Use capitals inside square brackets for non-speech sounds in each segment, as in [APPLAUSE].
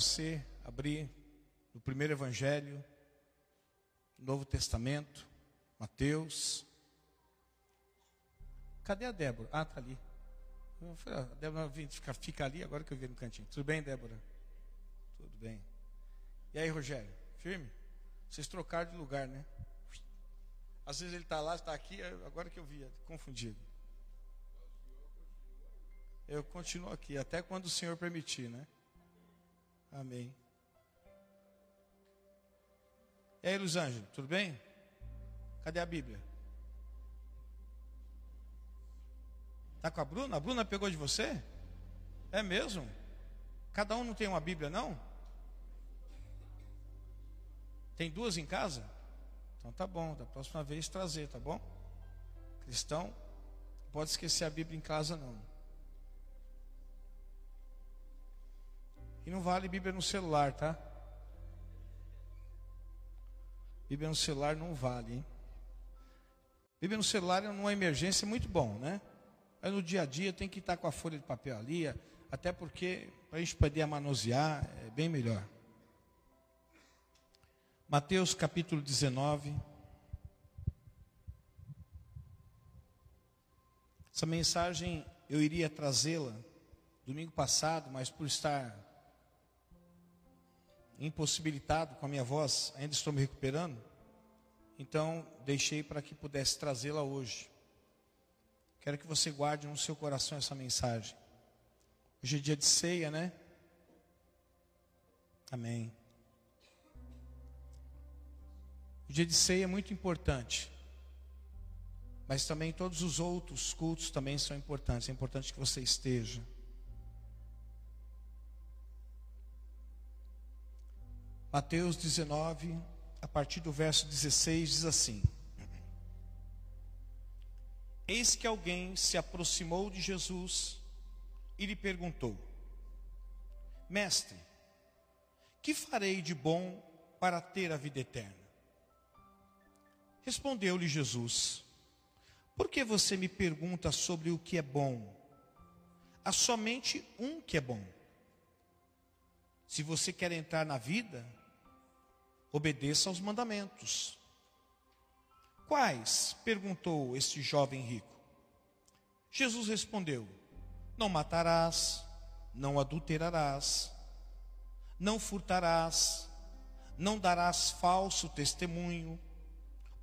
você abrir no primeiro evangelho, Novo Testamento, Mateus. Cadê a Débora? Ah, está ali. A Débora fica, fica ali agora que eu vi no cantinho. Tudo bem, Débora? Tudo bem. E aí, Rogério? Firme? Vocês trocaram de lugar, né? Às vezes ele está lá, está aqui, agora que eu via, confundido. Eu continuo aqui, até quando o Senhor permitir, né? Amém. E aí, Luiz Ângelo, tudo bem? Cadê a Bíblia? Tá com a Bruna? A Bruna pegou de você? É mesmo? Cada um não tem uma Bíblia, não? Tem duas em casa? Então tá bom, da próxima vez trazer, tá bom? Cristão, pode esquecer a Bíblia em casa não. Não vale Bíblia no celular, tá? Bíblia no celular não vale, hein? Bíblia no celular numa emergência é muito bom, né? Mas no dia a dia tem que estar com a folha de papel ali, até porque para a gente poder manusear é bem melhor. Mateus capítulo 19. Essa mensagem eu iria trazê-la domingo passado, mas por estar impossibilitado com a minha voz, ainda estou me recuperando. Então, deixei para que pudesse trazê-la hoje. Quero que você guarde no seu coração essa mensagem. Hoje é dia de ceia, né? Amém. O dia de ceia é muito importante. Mas também todos os outros cultos também são importantes. É importante que você esteja. Mateus 19, a partir do verso 16, diz assim: Eis que alguém se aproximou de Jesus e lhe perguntou: Mestre, que farei de bom para ter a vida eterna? Respondeu-lhe Jesus: Por que você me pergunta sobre o que é bom? Há somente um que é bom. Se você quer entrar na vida, obedeça aos mandamentos. Quais? perguntou este jovem rico. Jesus respondeu: Não matarás, não adulterarás, não furtarás, não darás falso testemunho,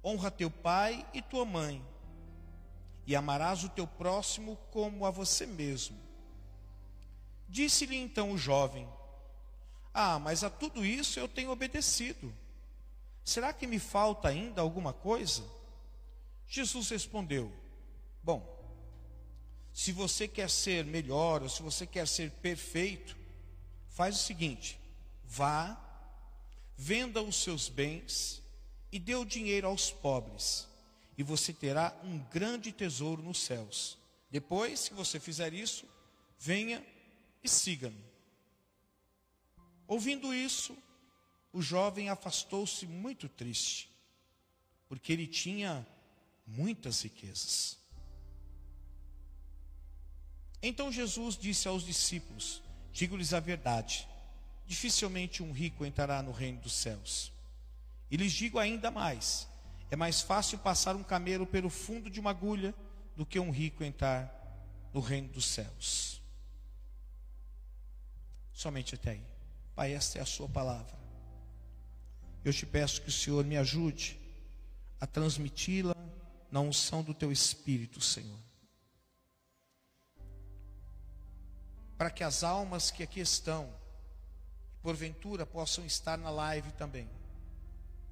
honra teu pai e tua mãe, e amarás o teu próximo como a você mesmo. Disse-lhe então o jovem: ah, mas a tudo isso eu tenho obedecido. Será que me falta ainda alguma coisa? Jesus respondeu: Bom, se você quer ser melhor, ou se você quer ser perfeito, faz o seguinte: vá, venda os seus bens e dê o dinheiro aos pobres, e você terá um grande tesouro nos céus. Depois que você fizer isso, venha e siga-me. Ouvindo isso, o jovem afastou-se muito triste, porque ele tinha muitas riquezas. Então Jesus disse aos discípulos: Digo-lhes a verdade, dificilmente um rico entrará no reino dos céus. E lhes digo ainda mais: é mais fácil passar um camelo pelo fundo de uma agulha do que um rico entrar no reino dos céus. Somente até aí. Pai, esta é a Sua palavra. Eu te peço que o Senhor me ajude a transmiti-la na unção do Teu Espírito, Senhor. Para que as almas que aqui estão, porventura possam estar na live também,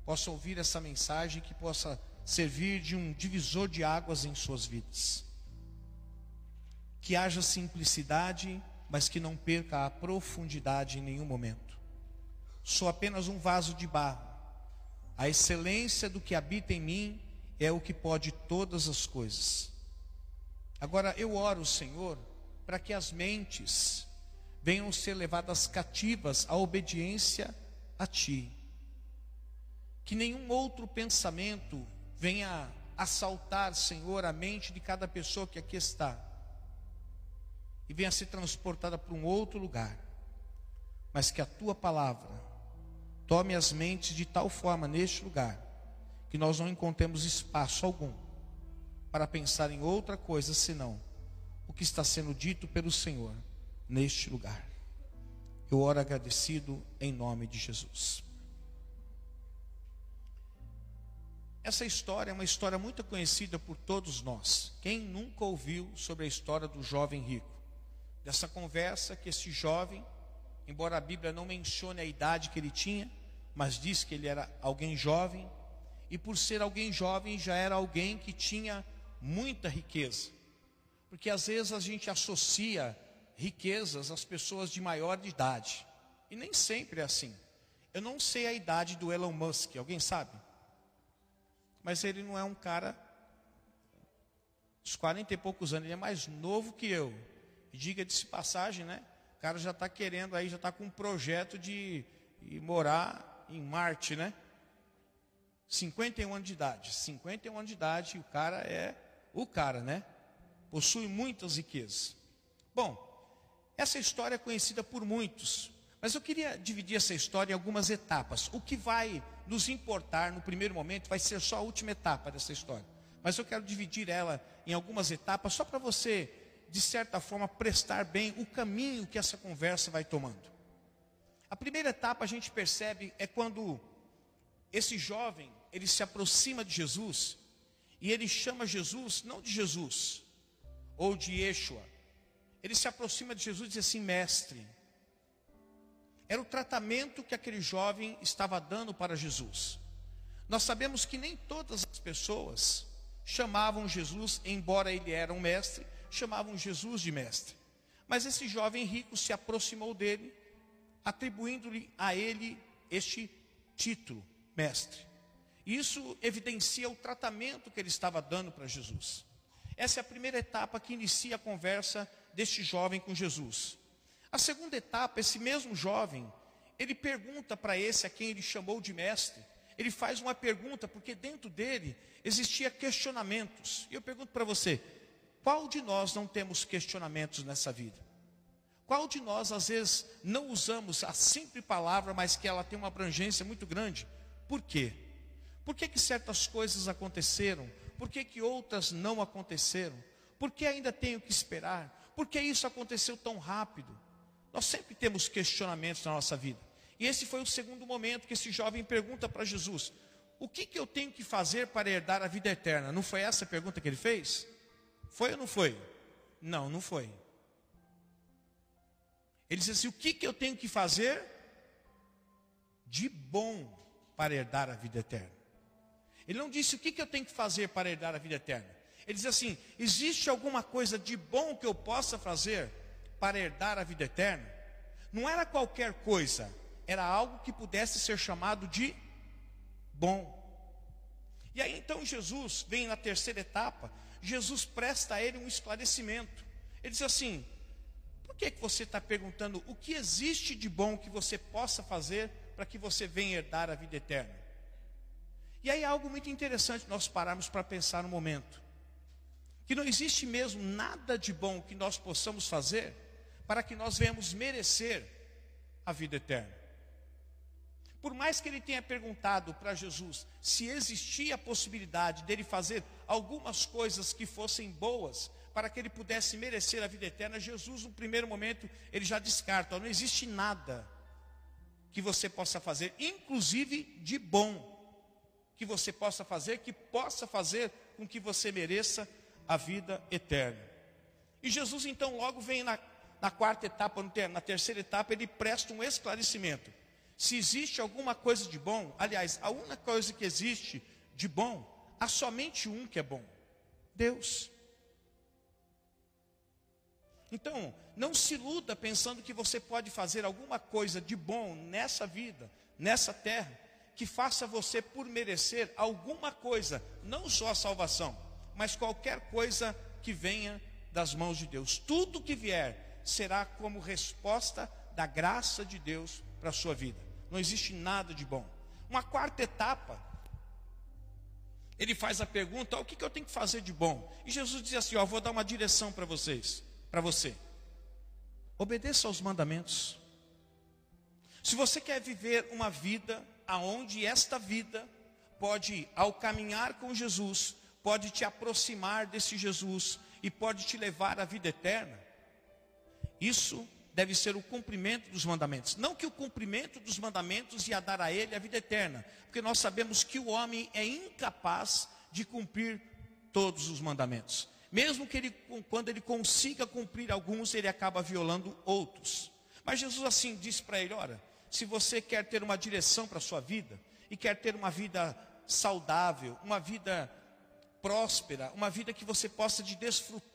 possam ouvir essa mensagem que possa servir de um divisor de águas em suas vidas. Que haja simplicidade mas que não perca a profundidade em nenhum momento. Sou apenas um vaso de barro. A excelência do que habita em mim é o que pode todas as coisas. Agora eu oro, Senhor, para que as mentes venham ser levadas cativas à obediência a Ti. Que nenhum outro pensamento venha assaltar, Senhor, a mente de cada pessoa que aqui está e venha ser transportada para um outro lugar, mas que a tua palavra tome as mentes de tal forma neste lugar que nós não encontremos espaço algum para pensar em outra coisa senão o que está sendo dito pelo Senhor neste lugar. Eu oro agradecido em nome de Jesus. Essa história é uma história muito conhecida por todos nós. Quem nunca ouviu sobre a história do jovem rico? Dessa conversa que esse jovem, embora a Bíblia não mencione a idade que ele tinha, mas diz que ele era alguém jovem, e por ser alguém jovem já era alguém que tinha muita riqueza. Porque às vezes a gente associa riquezas às pessoas de maior idade. E nem sempre é assim. Eu não sei a idade do Elon Musk, alguém sabe? mas ele não é um cara dos 40 e poucos anos, ele é mais novo que eu. E diga-se passagem, né? Cara já está querendo aí, já está com um projeto de, de morar em Marte, né? 51 anos de idade. 51 anos de idade, o cara é o cara, né? Possui muitas riquezas. Bom, essa história é conhecida por muitos, mas eu queria dividir essa história em algumas etapas. O que vai nos importar no primeiro momento vai ser só a última etapa dessa história. Mas eu quero dividir ela em algumas etapas só para você, de certa forma, prestar bem o caminho que essa conversa vai tomando. A primeira etapa a gente percebe é quando esse jovem, ele se aproxima de Jesus e ele chama Jesus não de Jesus ou de Yeshua. Ele se aproxima de Jesus e diz assim: "Mestre". Era o tratamento que aquele jovem estava dando para Jesus. Nós sabemos que nem todas as pessoas chamavam Jesus, embora ele era um mestre, chamavam Jesus de mestre. Mas esse jovem rico se aproximou dele, atribuindo-lhe a ele este título, mestre. Isso evidencia o tratamento que ele estava dando para Jesus. Essa é a primeira etapa que inicia a conversa deste jovem com Jesus. A segunda etapa, esse mesmo jovem, ele pergunta para esse a quem ele chamou de mestre, ele faz uma pergunta, porque dentro dele existia questionamentos. E eu pergunto para você, qual de nós não temos questionamentos nessa vida? Qual de nós, às vezes, não usamos a simples palavra, mas que ela tem uma abrangência muito grande? Por quê? Por que, que certas coisas aconteceram? Por que, que outras não aconteceram? Por que ainda tenho que esperar? Por que isso aconteceu tão rápido? Nós sempre temos questionamentos na nossa vida. E esse foi o segundo momento que esse jovem pergunta para Jesus: O que, que eu tenho que fazer para herdar a vida eterna? Não foi essa a pergunta que ele fez? Foi ou não foi? Não, não foi. Ele disse assim: O que, que eu tenho que fazer de bom para herdar a vida eterna? Ele não disse o que, que eu tenho que fazer para herdar a vida eterna. Ele diz assim: existe alguma coisa de bom que eu possa fazer para herdar a vida eterna, não era qualquer coisa, era algo que pudesse ser chamado de bom. E aí então Jesus vem na terceira etapa, Jesus presta a ele um esclarecimento. Ele diz assim: por que, que você está perguntando o que existe de bom que você possa fazer para que você venha herdar a vida eterna? E aí algo muito interessante nós pararmos para pensar no momento. Que não existe mesmo nada de bom que nós possamos fazer para que nós venhamos merecer a vida eterna. Por mais que ele tenha perguntado para Jesus se existia a possibilidade dele fazer algumas coisas que fossem boas para que ele pudesse merecer a vida eterna, Jesus, no primeiro momento, ele já descarta: não existe nada que você possa fazer, inclusive de bom, que você possa fazer, que possa fazer com que você mereça a vida eterna. E Jesus então logo vem na na quarta etapa, na terceira etapa, ele presta um esclarecimento. Se existe alguma coisa de bom, aliás, a única coisa que existe de bom, há somente um que é bom: Deus. Então, não se iluda pensando que você pode fazer alguma coisa de bom nessa vida, nessa terra, que faça você por merecer alguma coisa, não só a salvação, mas qualquer coisa que venha das mãos de Deus. Tudo que vier será como resposta da graça de Deus para a sua vida. Não existe nada de bom. Uma quarta etapa, ele faz a pergunta: o que, que eu tenho que fazer de bom? E Jesus diz assim: ó, vou dar uma direção para vocês, para você. Obedeça aos mandamentos. Se você quer viver uma vida aonde esta vida pode, ao caminhar com Jesus, pode te aproximar desse Jesus e pode te levar à vida eterna, isso deve ser o cumprimento dos mandamentos. Não que o cumprimento dos mandamentos ia dar a ele a vida eterna, porque nós sabemos que o homem é incapaz de cumprir todos os mandamentos. Mesmo que ele, quando ele consiga cumprir alguns, ele acaba violando outros. Mas Jesus assim disse para ele: Olha, se você quer ter uma direção para a sua vida, e quer ter uma vida saudável, uma vida próspera, uma vida que você possa, de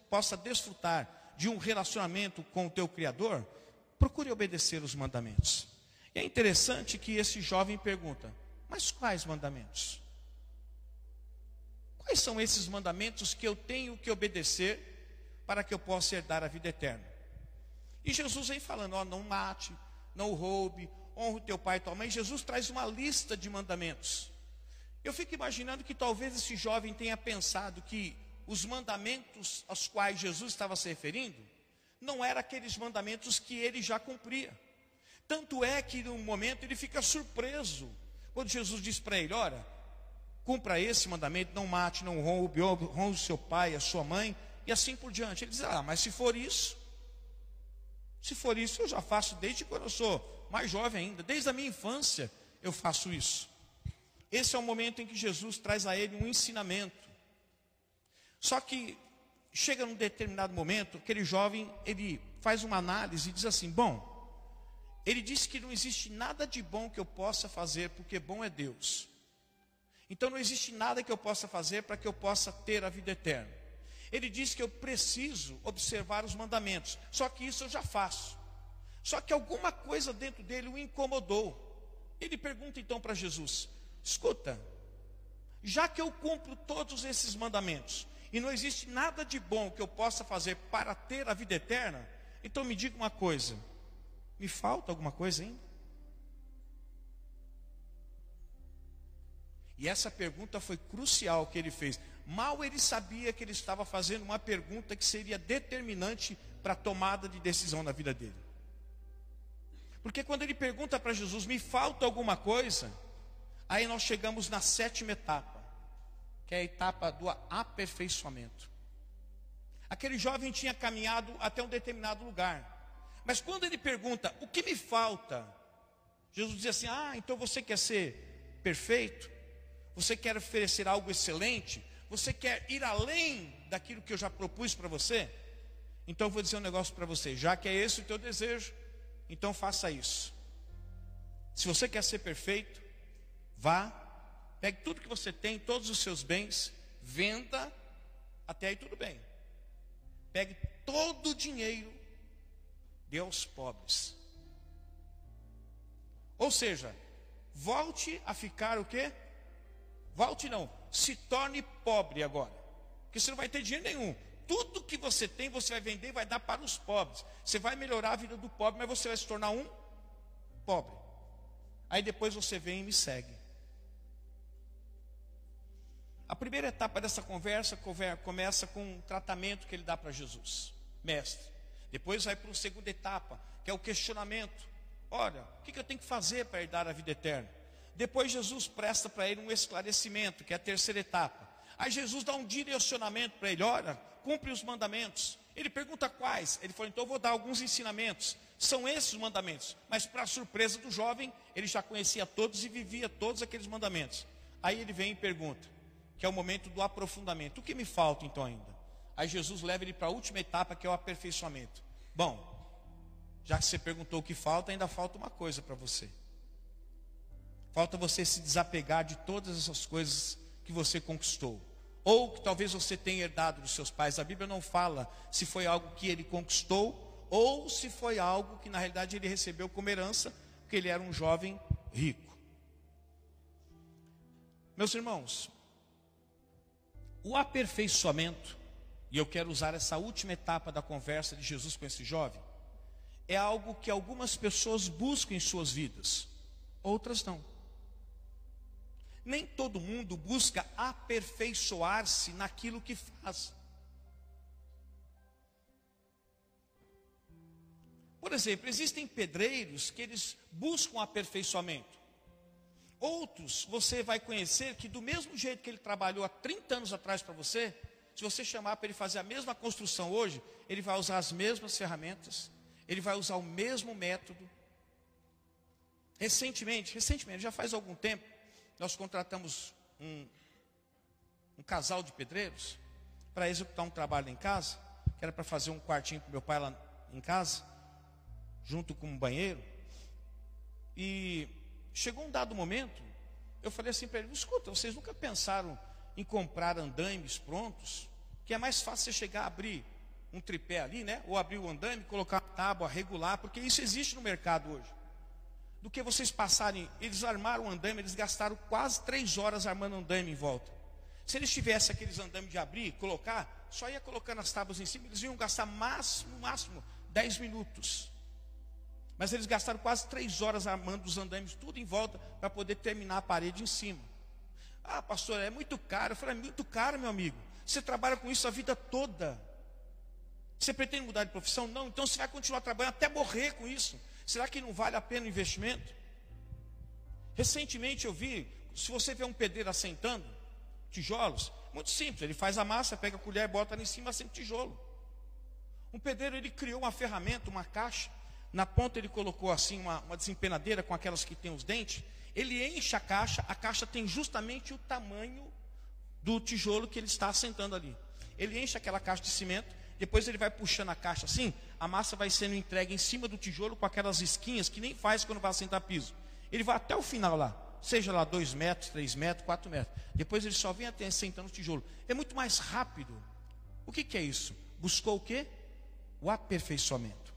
possa desfrutar de um relacionamento com o teu Criador, procure obedecer os mandamentos. E é interessante que esse jovem pergunta: Mas quais mandamentos? Quais são esses mandamentos que eu tenho que obedecer para que eu possa herdar a vida eterna? E Jesus vem falando: ó, não mate, não roube, honra o teu pai e tua mãe. Jesus traz uma lista de mandamentos. Eu fico imaginando que talvez esse jovem tenha pensado que os mandamentos aos quais Jesus estava se referindo, não eram aqueles mandamentos que ele já cumpria. Tanto é que no momento ele fica surpreso, quando Jesus diz para ele: Olha, cumpra esse mandamento, não mate, não roube, honre seu pai, a sua mãe, e assim por diante. Ele diz: Ah, mas se for isso, se for isso, eu já faço desde quando eu sou mais jovem ainda, desde a minha infância eu faço isso. Esse é o momento em que Jesus traz a ele um ensinamento. Só que chega num determinado momento, aquele jovem, ele faz uma análise e diz assim: "Bom, ele disse que não existe nada de bom que eu possa fazer, porque bom é Deus. Então não existe nada que eu possa fazer para que eu possa ter a vida eterna. Ele diz que eu preciso observar os mandamentos, só que isso eu já faço. Só que alguma coisa dentro dele o incomodou. Ele pergunta então para Jesus: Escuta, já que eu cumpro todos esses mandamentos, e não existe nada de bom que eu possa fazer para ter a vida eterna, então me diga uma coisa: me falta alguma coisa ainda? E essa pergunta foi crucial que ele fez. Mal ele sabia que ele estava fazendo uma pergunta que seria determinante para a tomada de decisão na vida dele. Porque quando ele pergunta para Jesus, me falta alguma coisa? Aí nós chegamos na sétima etapa que é a etapa do aperfeiçoamento. Aquele jovem tinha caminhado até um determinado lugar, mas quando ele pergunta: O que me falta? Jesus diz assim: Ah, então você quer ser perfeito? Você quer oferecer algo excelente? Você quer ir além daquilo que eu já propus para você? Então eu vou dizer um negócio para você: já que é esse o teu desejo, então faça isso. Se você quer ser perfeito, vá Pegue tudo que você tem, todos os seus bens, venda, até aí tudo bem. Pegue todo o dinheiro, dê aos pobres. Ou seja, volte a ficar o quê? Volte não, se torne pobre agora. Porque você não vai ter dinheiro nenhum. Tudo que você tem, você vai vender e vai dar para os pobres. Você vai melhorar a vida do pobre, mas você vai se tornar um pobre. Aí depois você vem e me segue. A primeira etapa dessa conversa começa com um tratamento que ele dá para Jesus, mestre. Depois vai para uma segunda etapa, que é o questionamento. Olha, o que eu tenho que fazer para herdar a vida eterna? Depois Jesus presta para ele um esclarecimento, que é a terceira etapa. Aí Jesus dá um direcionamento para ele: olha, cumpre os mandamentos. Ele pergunta quais. Ele falou: então eu vou dar alguns ensinamentos. São esses os mandamentos. Mas, para surpresa do jovem, ele já conhecia todos e vivia todos aqueles mandamentos. Aí ele vem e pergunta: que é o momento do aprofundamento. O que me falta então ainda? Aí Jesus leva ele para a última etapa, que é o aperfeiçoamento. Bom, já que você perguntou o que falta, ainda falta uma coisa para você. Falta você se desapegar de todas essas coisas que você conquistou. Ou que talvez você tenha herdado dos seus pais. A Bíblia não fala se foi algo que ele conquistou ou se foi algo que na realidade ele recebeu como herança, porque ele era um jovem rico. Meus irmãos, o aperfeiçoamento, e eu quero usar essa última etapa da conversa de Jesus com esse jovem, é algo que algumas pessoas buscam em suas vidas, outras não. Nem todo mundo busca aperfeiçoar-se naquilo que faz. Por exemplo, existem pedreiros que eles buscam aperfeiçoamento. Outros você vai conhecer que do mesmo jeito que ele trabalhou há 30 anos atrás para você, se você chamar para ele fazer a mesma construção hoje, ele vai usar as mesmas ferramentas, ele vai usar o mesmo método. Recentemente, recentemente, já faz algum tempo, nós contratamos um, um casal de pedreiros para executar um trabalho em casa, que era para fazer um quartinho para meu pai lá em casa, junto com um banheiro. E chegou um dado momento, eu falei assim para ele: escuta, vocês nunca pensaram em comprar andaimes prontos? Que é mais fácil você chegar a abrir um tripé ali, né? Ou abrir o andaime, colocar uma tábua regular, porque isso existe no mercado hoje. Do que vocês passarem, eles armaram o andaime, eles gastaram quase três horas armando andaime em volta. Se eles tivessem aqueles andames de abrir, colocar, só ia colocando as tábuas em cima, eles iam gastar máximo, máximo, dez minutos. Mas eles gastaram quase três horas armando os andames tudo em volta para poder terminar a parede em cima. Ah, pastor, é muito caro. Eu falei, é muito caro, meu amigo. Você trabalha com isso a vida toda. Você pretende mudar de profissão? Não, então você vai continuar trabalhando até morrer com isso. Será que não vale a pena o investimento? Recentemente eu vi, se você vê um pedreiro assentando tijolos, muito simples, ele faz a massa, pega a colher, bota ali em cima, assenta tijolo. Um pedreiro ele criou uma ferramenta, uma caixa, na ponta ele colocou assim uma, uma desempenadeira com aquelas que tem os dentes. Ele enche a caixa, a caixa tem justamente o tamanho do tijolo que ele está assentando ali. Ele enche aquela caixa de cimento, depois ele vai puxando a caixa assim, a massa vai sendo entregue em cima do tijolo com aquelas esquinhas que nem faz quando vai assentar piso. Ele vai até o final lá, seja lá 2 metros, 3 metros, 4 metros. Depois ele só vem até assentando o tijolo. É muito mais rápido. O que, que é isso? Buscou o quê? O aperfeiçoamento.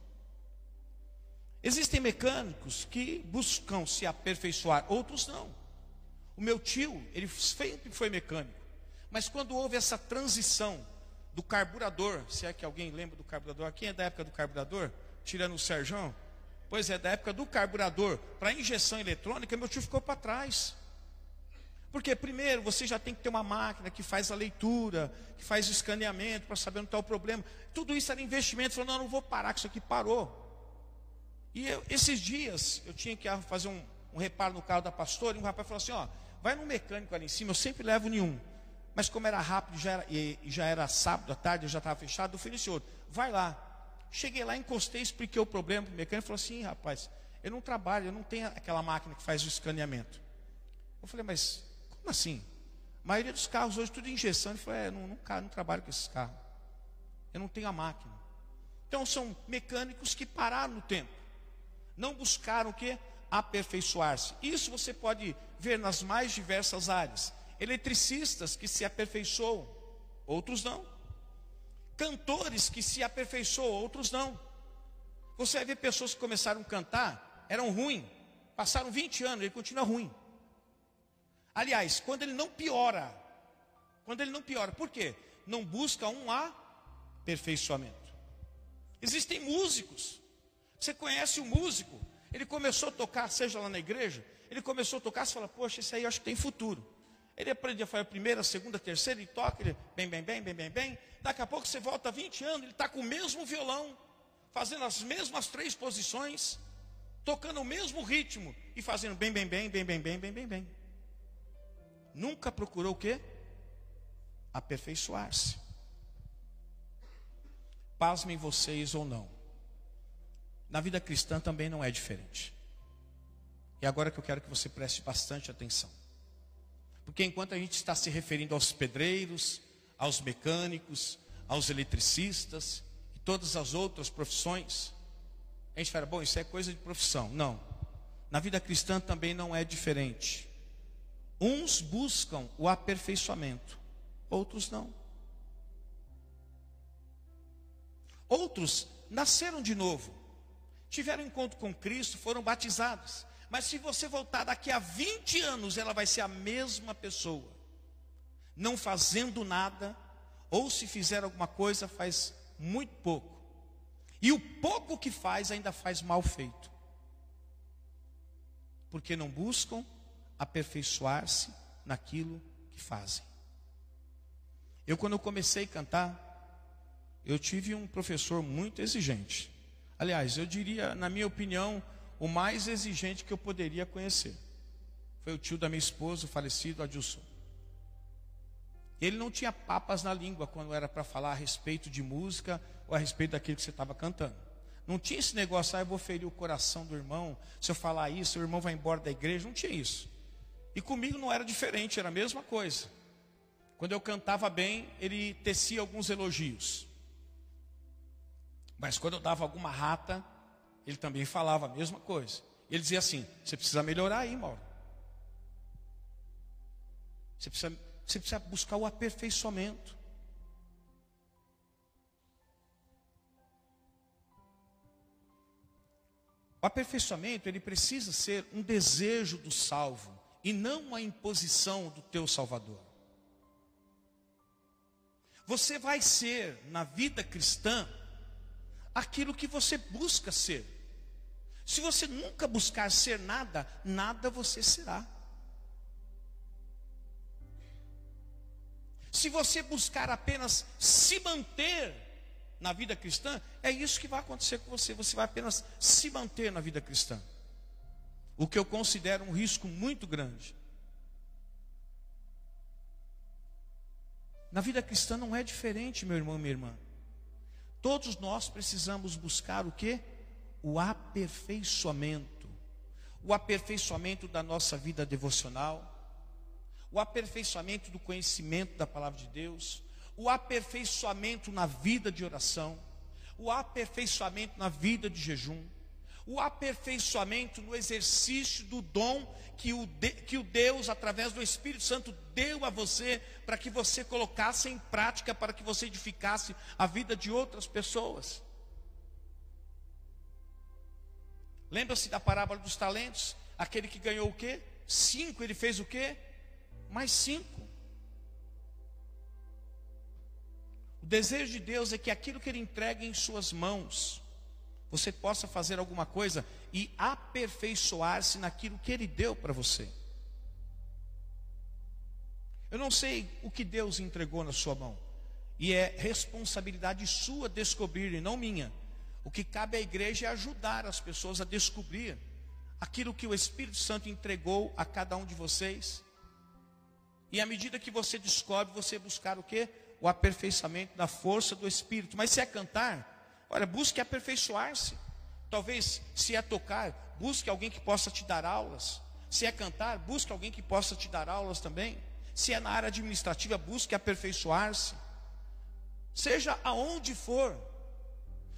Existem mecânicos que buscam se aperfeiçoar, outros não. O meu tio, ele sempre foi mecânico. Mas quando houve essa transição do carburador, se é que alguém lembra do carburador, quem é da época do carburador? Tirando o Serjão? Pois é, da época do carburador para injeção eletrônica, meu tio ficou para trás. Porque primeiro você já tem que ter uma máquina que faz a leitura, que faz o escaneamento para saber onde está o problema. Tudo isso era investimento. Falou, não, não vou parar, que isso aqui parou. E eu, esses dias eu tinha que fazer um, um, reparo no carro da pastora, e um rapaz falou assim: ó, vai no mecânico ali em cima, eu sempre levo nenhum. Mas como era rápido já era, e já era sábado à tarde, já estava fechado, eu falei, senhor, vai lá. Cheguei lá, encostei, expliquei o problema para o mecânico, falou assim, rapaz, eu não trabalho, eu não tenho aquela máquina que faz o escaneamento. Eu falei, mas como assim? A maioria dos carros hoje tudo injeção. Ele falou, é, não, não, não trabalho com esses carros. Eu não tenho a máquina. Então são mecânicos que pararam no tempo. Não buscaram o que? Aperfeiçoar-se. Isso você pode ver nas mais diversas áreas. Eletricistas que se aperfeiçoam, outros não. Cantores que se aperfeiçoam, outros não. Você vai ver pessoas que começaram a cantar, eram ruins, passaram 20 anos, ele continua ruim. Aliás, quando ele não piora, quando ele não piora, por quê? Não busca um aperfeiçoamento. Existem músicos você conhece o músico, ele começou a tocar, seja lá na igreja, ele começou a tocar, você fala, poxa, esse aí eu acho que tem futuro. Ele aprende a fazer a primeira, a segunda, a terceira, ele toca, ele bem, bem, bem, bem, bem, bem. Daqui a pouco você volta 20 anos, ele está com o mesmo violão, fazendo as mesmas três posições, tocando o mesmo ritmo e fazendo bem, bem, bem, bem, bem, bem, bem, bem, bem. Nunca procurou o quê? Aperfeiçoar-se. Pasmem vocês ou não. Na vida cristã também não é diferente. E agora que eu quero que você preste bastante atenção. Porque enquanto a gente está se referindo aos pedreiros, aos mecânicos, aos eletricistas e todas as outras profissões, a gente fala, bom, isso é coisa de profissão. Não. Na vida cristã também não é diferente. Uns buscam o aperfeiçoamento, outros não. Outros nasceram de novo, tiveram encontro com Cristo, foram batizados. Mas se você voltar daqui a 20 anos, ela vai ser a mesma pessoa, não fazendo nada, ou se fizer alguma coisa, faz muito pouco. E o pouco que faz ainda faz mal feito. Porque não buscam aperfeiçoar-se naquilo que fazem. Eu, quando eu comecei a cantar, eu tive um professor muito exigente. Aliás, eu diria, na minha opinião, o mais exigente que eu poderia conhecer. Foi o tio da minha esposa, o falecido Adilson. Ele não tinha papas na língua quando era para falar a respeito de música ou a respeito daquilo que você estava cantando. Não tinha esse negócio, ah, eu vou ferir o coração do irmão, se eu falar isso, o irmão vai embora da igreja. Não tinha isso. E comigo não era diferente, era a mesma coisa. Quando eu cantava bem, ele tecia alguns elogios. Mas quando eu dava alguma rata, ele também falava a mesma coisa. Ele dizia assim: você precisa melhorar aí, Mauro. Você precisa, você precisa buscar o aperfeiçoamento. O aperfeiçoamento, ele precisa ser um desejo do salvo e não uma imposição do teu Salvador. Você vai ser, na vida cristã, aquilo que você busca ser. Se você nunca buscar ser nada, nada você será. Se você buscar apenas se manter na vida cristã, é isso que vai acontecer com você. Você vai apenas se manter na vida cristã. O que eu considero um risco muito grande. Na vida cristã não é diferente, meu irmão minha irmã. Todos nós precisamos buscar o que? O aperfeiçoamento. O aperfeiçoamento da nossa vida devocional, o aperfeiçoamento do conhecimento da palavra de Deus, o aperfeiçoamento na vida de oração, o aperfeiçoamento na vida de jejum, o aperfeiçoamento no exercício do dom que o, de, que o Deus, através do Espírito Santo, deu a você, para que você colocasse em prática, para que você edificasse a vida de outras pessoas. Lembra-se da parábola dos talentos? Aquele que ganhou o quê? Cinco, ele fez o quê? Mais cinco. O desejo de Deus é que aquilo que ele entrega em suas mãos, você possa fazer alguma coisa e aperfeiçoar-se naquilo que Ele deu para você. Eu não sei o que Deus entregou na sua mão, e é responsabilidade sua descobrir, e não minha. O que cabe à igreja é ajudar as pessoas a descobrir aquilo que o Espírito Santo entregou a cada um de vocês. E à medida que você descobre, você buscar o que? O aperfeiçoamento da força do Espírito. Mas se é cantar, Olha, busque aperfeiçoar-se. Talvez, se é tocar, busque alguém que possa te dar aulas. Se é cantar, busque alguém que possa te dar aulas também. Se é na área administrativa, busque aperfeiçoar-se. Seja aonde for,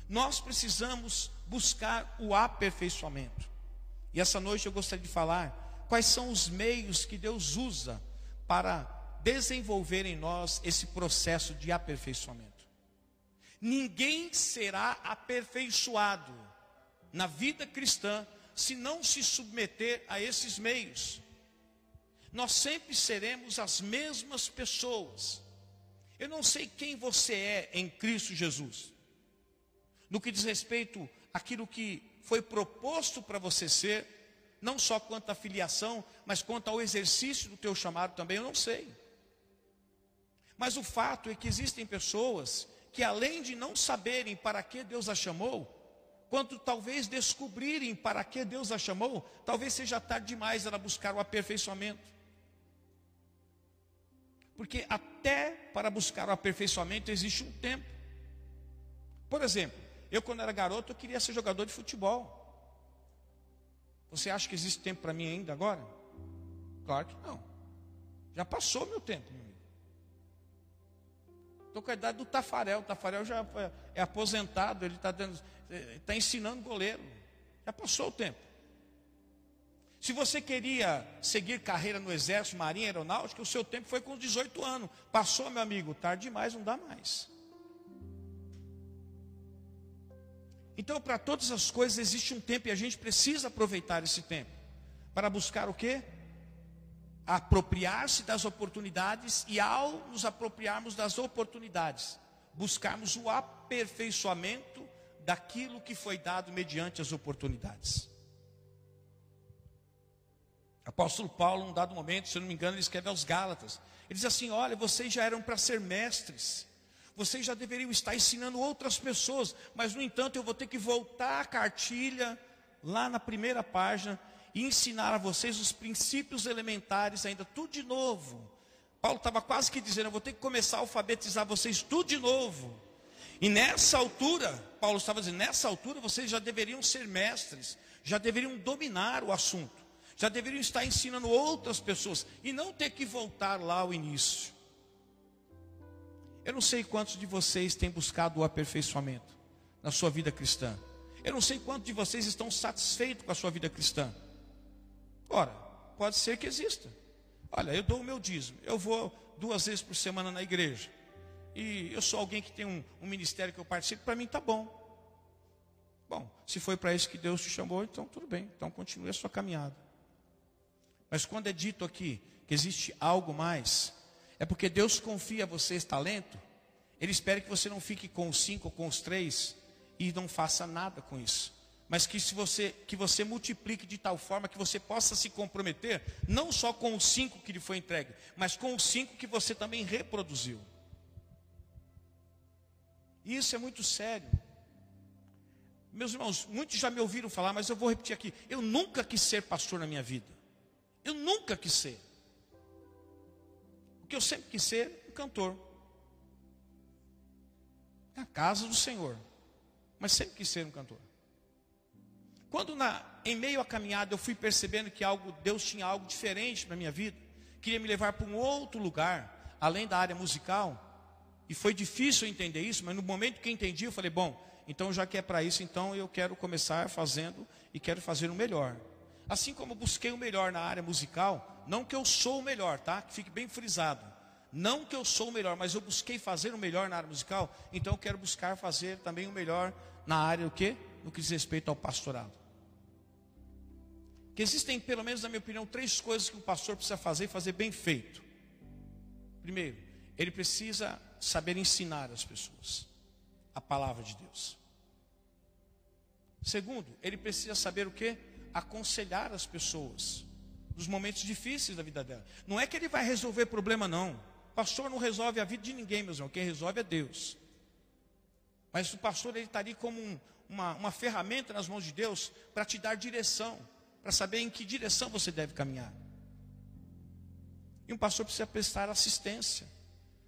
nós precisamos buscar o aperfeiçoamento. E essa noite eu gostaria de falar quais são os meios que Deus usa para desenvolver em nós esse processo de aperfeiçoamento. Ninguém será aperfeiçoado na vida cristã se não se submeter a esses meios. Nós sempre seremos as mesmas pessoas. Eu não sei quem você é em Cristo Jesus. No que diz respeito àquilo que foi proposto para você ser, não só quanto à filiação, mas quanto ao exercício do teu chamado também, eu não sei. Mas o fato é que existem pessoas que além de não saberem para que Deus a chamou, quanto talvez descobrirem para que Deus a chamou, talvez seja tarde demais ela buscar o aperfeiçoamento. Porque até para buscar o aperfeiçoamento existe um tempo. Por exemplo, eu quando era garoto eu queria ser jogador de futebol. Você acha que existe tempo para mim ainda agora? Claro que não. Já passou meu tempo. Estou com a idade do Tafarel. O Tafarel já é aposentado, ele está tá ensinando goleiro. Já passou o tempo. Se você queria seguir carreira no Exército, Marinha, Aeronáutica, o seu tempo foi com 18 anos. Passou, meu amigo, tarde demais, não dá mais. Então, para todas as coisas existe um tempo e a gente precisa aproveitar esse tempo. Para buscar o quê? Apropriar-se das oportunidades e, ao nos apropriarmos das oportunidades, buscarmos o aperfeiçoamento daquilo que foi dado mediante as oportunidades. Apóstolo Paulo, num dado momento, se eu não me engano, ele escreve aos Gálatas. Ele diz assim: Olha, vocês já eram para ser mestres, Vocês já deveriam estar ensinando outras pessoas, mas no entanto eu vou ter que voltar a cartilha lá na primeira página e ensinar a vocês os princípios elementares ainda tudo de novo. Paulo estava quase que dizendo, eu vou ter que começar a alfabetizar vocês tudo de novo. E nessa altura, Paulo estava dizendo, nessa altura vocês já deveriam ser mestres, já deveriam dominar o assunto, já deveriam estar ensinando outras pessoas e não ter que voltar lá ao início. Eu não sei quantos de vocês têm buscado o aperfeiçoamento na sua vida cristã. Eu não sei quantos de vocês estão satisfeitos com a sua vida cristã. Ora, pode ser que exista. Olha, eu dou o meu dízimo, eu vou duas vezes por semana na igreja e eu sou alguém que tem um, um ministério que eu participo, para mim está bom. Bom, se foi para isso que Deus te chamou, então tudo bem, então continue a sua caminhada. Mas quando é dito aqui que existe algo mais, é porque Deus confia a você esse talento, Ele espera que você não fique com os cinco ou com os três e não faça nada com isso. Mas que, se você, que você multiplique de tal forma que você possa se comprometer, não só com os cinco que lhe foi entregue, mas com os cinco que você também reproduziu. E isso é muito sério. Meus irmãos, muitos já me ouviram falar, mas eu vou repetir aqui. Eu nunca quis ser pastor na minha vida. Eu nunca quis ser. O que eu sempre quis ser, um cantor. Na casa do Senhor. Mas sempre quis ser um cantor. Quando na, em meio à caminhada eu fui percebendo que algo, Deus tinha algo diferente na minha vida, queria me levar para um outro lugar, além da área musical, e foi difícil entender isso, mas no momento que entendi, eu falei: bom, então já que é para isso, então eu quero começar fazendo e quero fazer o melhor. Assim como busquei o melhor na área musical, não que eu sou o melhor, tá? Que fique bem frisado. Não que eu sou o melhor, mas eu busquei fazer o melhor na área musical, então eu quero buscar fazer também o melhor na área o quê? No que diz respeito ao pastorado. Que existem, pelo menos na minha opinião, três coisas que o pastor precisa fazer e fazer bem feito. Primeiro, ele precisa saber ensinar as pessoas a palavra de Deus. Segundo, ele precisa saber o que? Aconselhar as pessoas nos momentos difíceis da vida dela. Não é que ele vai resolver problema, não. O pastor não resolve a vida de ninguém, meus irmãos. Quem resolve é Deus. Mas o pastor ele está ali como um, uma, uma ferramenta nas mãos de Deus para te dar direção, para saber em que direção você deve caminhar. E um pastor precisa prestar assistência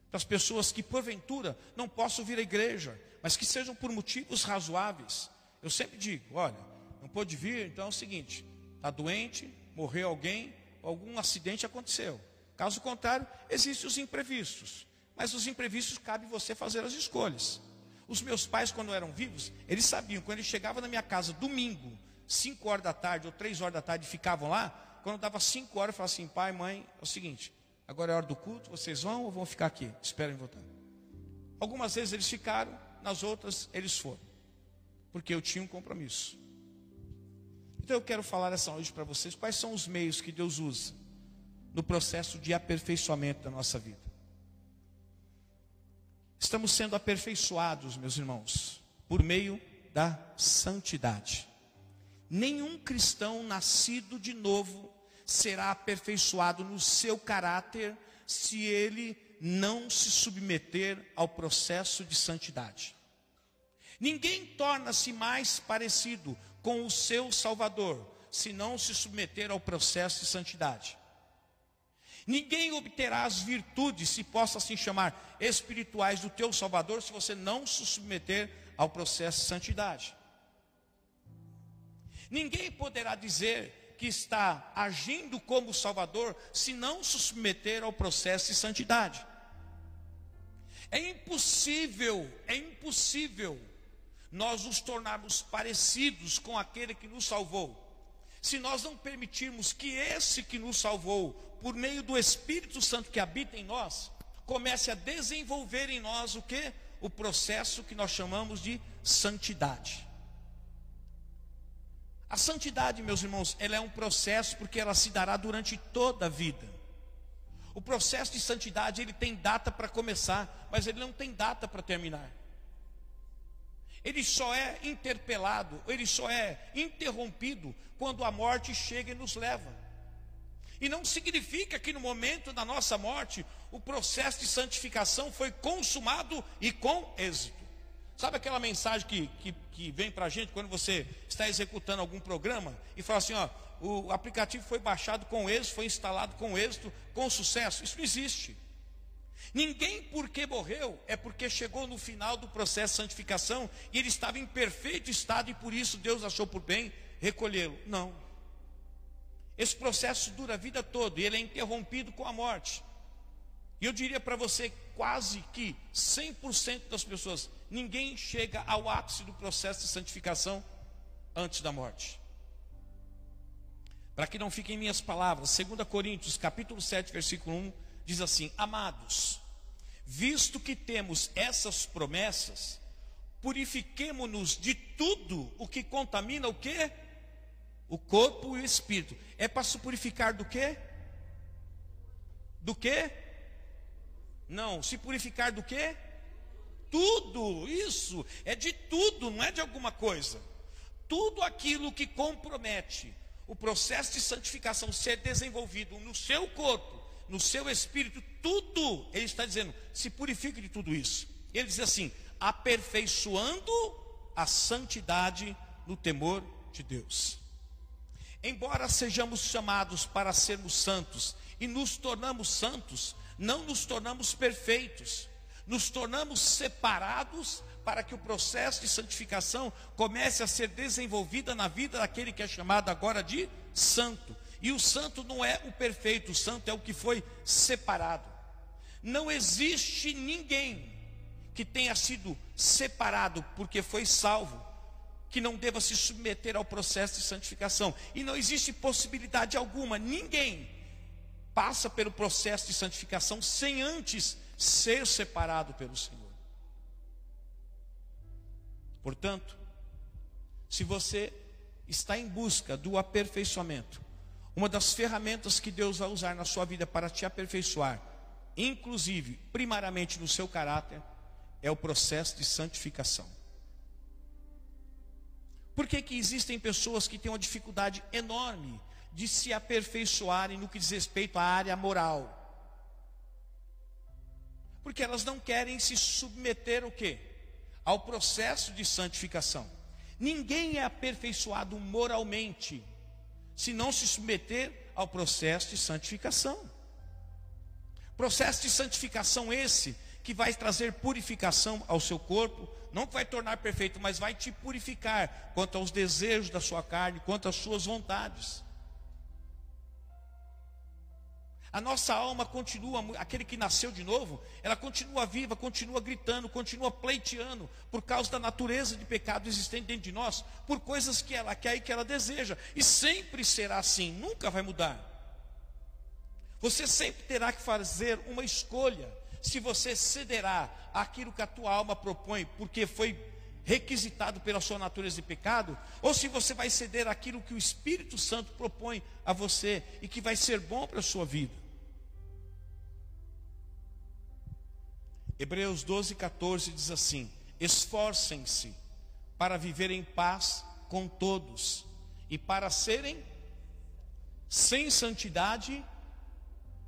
para as pessoas que porventura não possam vir à igreja, mas que sejam por motivos razoáveis. Eu sempre digo, olha, não pode vir, então é o seguinte, está doente, morreu alguém, algum acidente aconteceu. Caso contrário, existem os imprevistos. Mas os imprevistos cabe você fazer as escolhas. Os meus pais, quando eram vivos, eles sabiam, quando eles chegavam na minha casa domingo, 5 horas da tarde ou 3 horas da tarde, ficavam lá, quando dava 5 horas, eu falava assim, pai, mãe, é o seguinte, Agora é hora do culto, vocês vão ou vão ficar aqui? Esperem voltar. Algumas vezes eles ficaram, nas outras eles foram. Porque eu tinha um compromisso. Então eu quero falar essa noite para vocês quais são os meios que Deus usa no processo de aperfeiçoamento da nossa vida. Estamos sendo aperfeiçoados, meus irmãos, por meio da santidade. Nenhum cristão nascido de novo será aperfeiçoado no seu caráter se ele não se submeter ao processo de santidade. Ninguém torna-se mais parecido com o seu Salvador se não se submeter ao processo de santidade. Ninguém obterá as virtudes, se possa assim chamar, espirituais do teu Salvador, se você não se submeter ao processo de santidade. Ninguém poderá dizer que está agindo como Salvador se não se submeter ao processo de santidade. É impossível, é impossível nós nos tornarmos parecidos com aquele que nos salvou. Se nós não permitirmos que esse que nos salvou, por meio do Espírito Santo que habita em nós, comece a desenvolver em nós o que? O processo que nós chamamos de santidade. A santidade, meus irmãos, ela é um processo porque ela se dará durante toda a vida. O processo de santidade, ele tem data para começar, mas ele não tem data para terminar. Ele só é interpelado, ele só é interrompido quando a morte chega e nos leva. E não significa que no momento da nossa morte o processo de santificação foi consumado e com êxito. Sabe aquela mensagem que, que, que vem para a gente quando você está executando algum programa e fala assim: ó, o aplicativo foi baixado com êxito, foi instalado com êxito, com sucesso? Isso não existe. Ninguém porque morreu é porque chegou no final do processo de santificação e ele estava em perfeito estado e por isso Deus achou por bem recolhê-lo. Não. Esse processo dura a vida toda e ele é interrompido com a morte. E eu diria para você quase que 100% das pessoas, ninguém chega ao ápice do processo de santificação antes da morte. Para que não fiquem minhas palavras, 2 Coríntios, capítulo 7, versículo 1, diz assim: Amados, visto que temos essas promessas, purifiquemo-nos de tudo o que contamina o quê? O corpo e o espírito. É para se purificar do quê? Do quê? Não, se purificar do quê? Tudo, isso, é de tudo, não é de alguma coisa. Tudo aquilo que compromete o processo de santificação ser desenvolvido no seu corpo, no seu espírito, tudo, ele está dizendo, se purifique de tudo isso. Ele diz assim: aperfeiçoando a santidade no temor de Deus. Embora sejamos chamados para sermos santos e nos tornamos santos, não nos tornamos perfeitos, nos tornamos separados para que o processo de santificação comece a ser desenvolvido na vida daquele que é chamado agora de santo. E o santo não é o perfeito, o santo é o que foi separado. Não existe ninguém que tenha sido separado porque foi salvo, que não deva se submeter ao processo de santificação. E não existe possibilidade alguma, ninguém passa pelo processo de santificação sem antes ser separado pelo Senhor. Portanto, se você está em busca do aperfeiçoamento, uma das ferramentas que Deus vai usar na sua vida para te aperfeiçoar, inclusive, primariamente no seu caráter, é o processo de santificação. Por que, que existem pessoas que têm uma dificuldade enorme de se aperfeiçoarem no que diz respeito à área moral? Porque elas não querem se submeter ao quê? Ao processo de santificação. Ninguém é aperfeiçoado moralmente se não se submeter ao processo de santificação. Processo de santificação esse que vai trazer purificação ao seu corpo, não que vai tornar perfeito, mas vai te purificar quanto aos desejos da sua carne, quanto às suas vontades. A nossa alma continua, aquele que nasceu de novo, ela continua viva, continua gritando, continua pleiteando, por causa da natureza de pecado existente dentro de nós, por coisas que ela quer e que ela deseja, e sempre será assim, nunca vai mudar. Você sempre terá que fazer uma escolha, se você cederá aquilo que a tua alma propõe, porque foi requisitado pela sua natureza de pecado, ou se você vai ceder aquilo que o Espírito Santo propõe a você e que vai ser bom para a sua vida. Hebreus 12, 14 diz assim: Esforcem-se para viver em paz com todos e para serem sem santidade,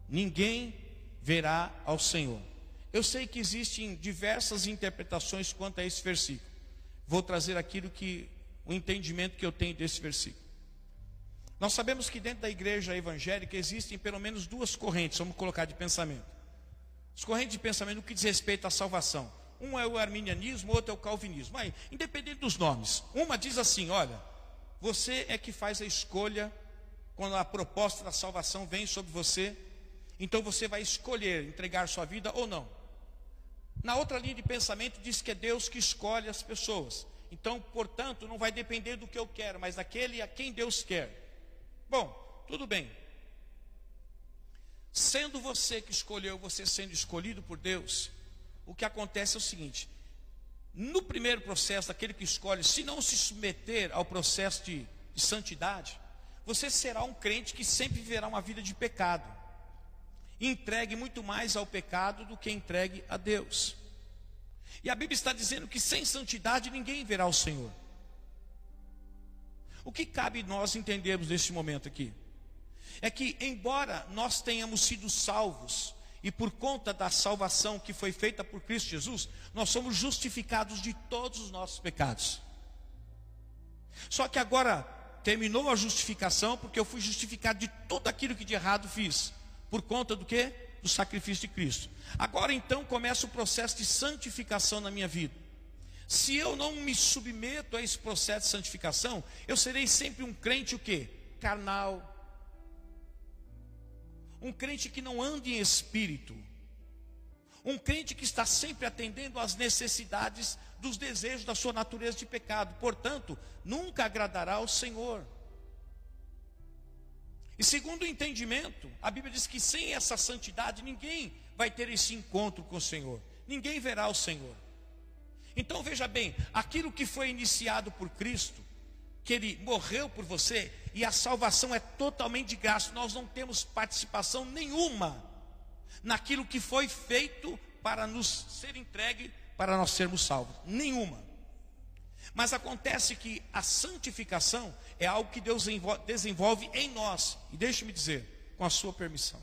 ninguém verá ao Senhor. Eu sei que existem diversas interpretações quanto a esse versículo vou trazer aquilo que o entendimento que eu tenho desse versículo. Nós sabemos que dentro da igreja evangélica existem pelo menos duas correntes, vamos colocar de pensamento. As correntes de pensamento no que diz respeito à salvação. Um é o arminianismo, outro é o calvinismo. Mas, independente dos nomes, uma diz assim: olha, você é que faz a escolha quando a proposta da salvação vem sobre você, então você vai escolher entregar sua vida ou não. Na outra linha de pensamento diz que é Deus que escolhe as pessoas. Então, portanto, não vai depender do que eu quero, mas daquele a quem Deus quer. Bom, tudo bem. Sendo você que escolheu, você sendo escolhido por Deus, o que acontece é o seguinte: no primeiro processo, daquele que escolhe, se não se submeter ao processo de, de santidade, você será um crente que sempre viverá uma vida de pecado entregue muito mais ao pecado do que entregue a Deus. E a Bíblia está dizendo que sem santidade ninguém verá o Senhor. O que cabe nós entendermos neste momento aqui? É que, embora nós tenhamos sido salvos, e por conta da salvação que foi feita por Cristo Jesus, nós somos justificados de todos os nossos pecados. Só que agora terminou a justificação, porque eu fui justificado de tudo aquilo que de errado fiz, por conta do que? Do sacrifício de Cristo. Agora então começa o processo de santificação na minha vida. Se eu não me submeto a esse processo de santificação, eu serei sempre um crente o quê? Carnal. Um crente que não anda em espírito. Um crente que está sempre atendendo às necessidades dos desejos da sua natureza de pecado. Portanto, nunca agradará ao Senhor. E segundo o entendimento, a Bíblia diz que sem essa santidade ninguém vai ter esse encontro com o Senhor. Ninguém verá o Senhor. Então veja bem, aquilo que foi iniciado por Cristo, que ele morreu por você, e a salvação é totalmente de graça, nós não temos participação nenhuma naquilo que foi feito para nos ser entregue para nós sermos salvos. Nenhuma. Mas acontece que a santificação é algo que Deus desenvolve em nós. E deixe-me dizer, com a sua permissão.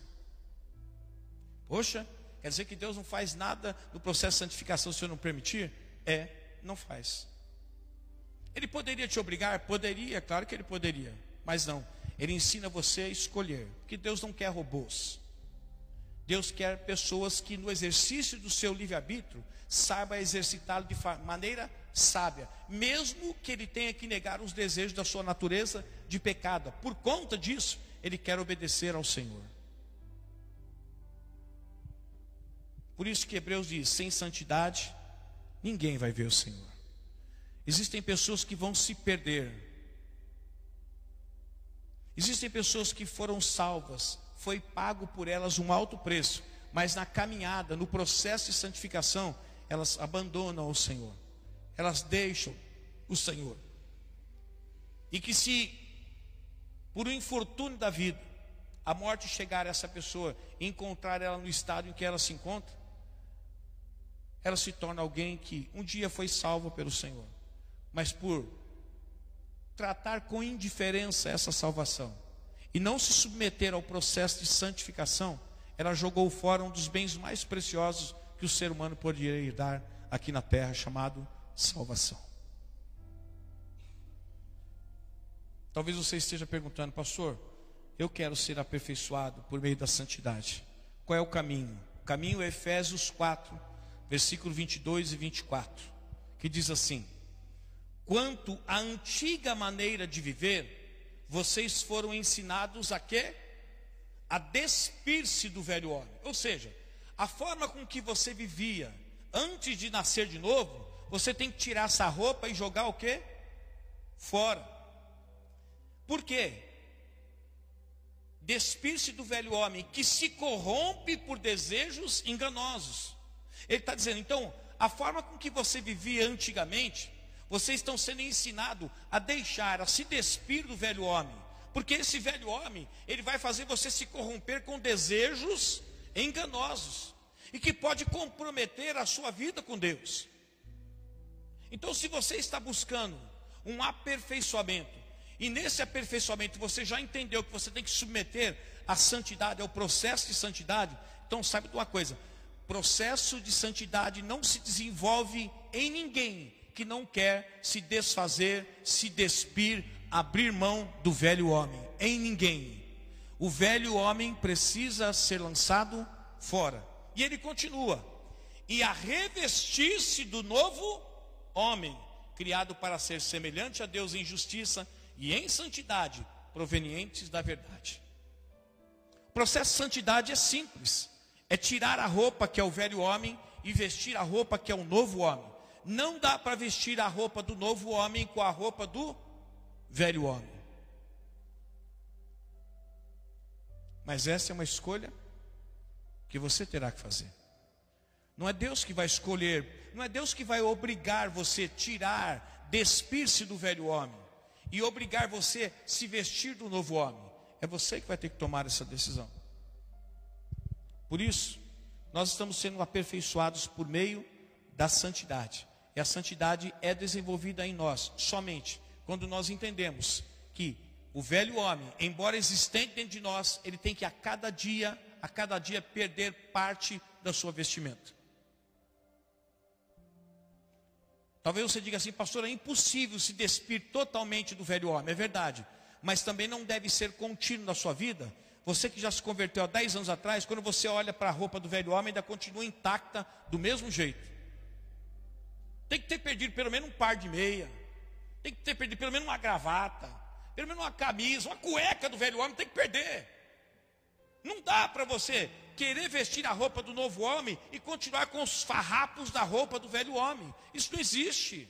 Poxa, quer dizer que Deus não faz nada no processo de santificação se eu não permitir? É, não faz. Ele poderia te obrigar? Poderia, claro que ele poderia. Mas não. Ele ensina você a escolher. Porque Deus não quer robôs. Deus quer pessoas que no exercício do seu livre-arbítrio saiba exercitá-lo de maneira sábia, mesmo que ele tenha que negar os desejos da sua natureza de pecado. Por conta disso, ele quer obedecer ao Senhor. Por isso que Hebreus diz: sem santidade, ninguém vai ver o Senhor. Existem pessoas que vão se perder. Existem pessoas que foram salvas, foi pago por elas um alto preço, mas na caminhada, no processo de santificação, elas abandonam o Senhor, elas deixam o Senhor. E que se, por um infortúnio da vida, a morte chegar a essa pessoa e encontrar ela no estado em que ela se encontra, ela se torna alguém que um dia foi salva pelo Senhor, mas por tratar com indiferença essa salvação e não se submeter ao processo de santificação, ela jogou fora um dos bens mais preciosos que o ser humano poderia dar aqui na terra, chamado salvação. Talvez você esteja perguntando, pastor, eu quero ser aperfeiçoado por meio da santidade. Qual é o caminho? O caminho é Efésios 4, versículo 22 e 24, que diz assim: Quanto à antiga maneira de viver, vocês foram ensinados a quê? A despir-se do velho homem. Ou seja, a forma com que você vivia antes de nascer de novo, você tem que tirar essa roupa e jogar o quê? Fora. Por quê? Despir-se do velho homem que se corrompe por desejos enganosos. Ele está dizendo, então, a forma com que você vivia antigamente, vocês estão sendo ensinados a deixar, a se despir do velho homem. Porque esse velho homem, ele vai fazer você se corromper com desejos enganosos e que pode comprometer a sua vida com Deus. Então, se você está buscando um aperfeiçoamento, e nesse aperfeiçoamento você já entendeu que você tem que submeter a santidade, ao processo de santidade, então saiba de uma coisa: processo de santidade não se desenvolve em ninguém que não quer se desfazer, se despir, abrir mão do velho homem. Em ninguém. O velho homem precisa ser lançado fora. E ele continua: e a revestir-se do novo homem, criado para ser semelhante a Deus em justiça e em santidade, provenientes da verdade. O processo de santidade é simples: é tirar a roupa que é o velho homem e vestir a roupa que é o novo homem. Não dá para vestir a roupa do novo homem com a roupa do velho homem. Mas essa é uma escolha que você terá que fazer. Não é Deus que vai escolher, não é Deus que vai obrigar você tirar, despir-se do velho homem e obrigar você se vestir do novo homem. É você que vai ter que tomar essa decisão. Por isso, nós estamos sendo aperfeiçoados por meio da santidade. E a santidade é desenvolvida em nós somente quando nós entendemos que o velho homem, embora existente dentro de nós, ele tem que a cada dia, a cada dia perder parte da sua vestimenta. Talvez você diga assim, pastor, é impossível se despir totalmente do velho homem. É verdade. Mas também não deve ser contínuo na sua vida. Você que já se converteu há 10 anos atrás, quando você olha para a roupa do velho homem, ainda continua intacta do mesmo jeito. Tem que ter perdido pelo menos um par de meia. Tem que ter perdido pelo menos uma gravata. Pelo menos uma camisa, uma cueca do velho homem tem que perder. Não dá para você querer vestir a roupa do novo homem e continuar com os farrapos da roupa do velho homem. Isso não existe.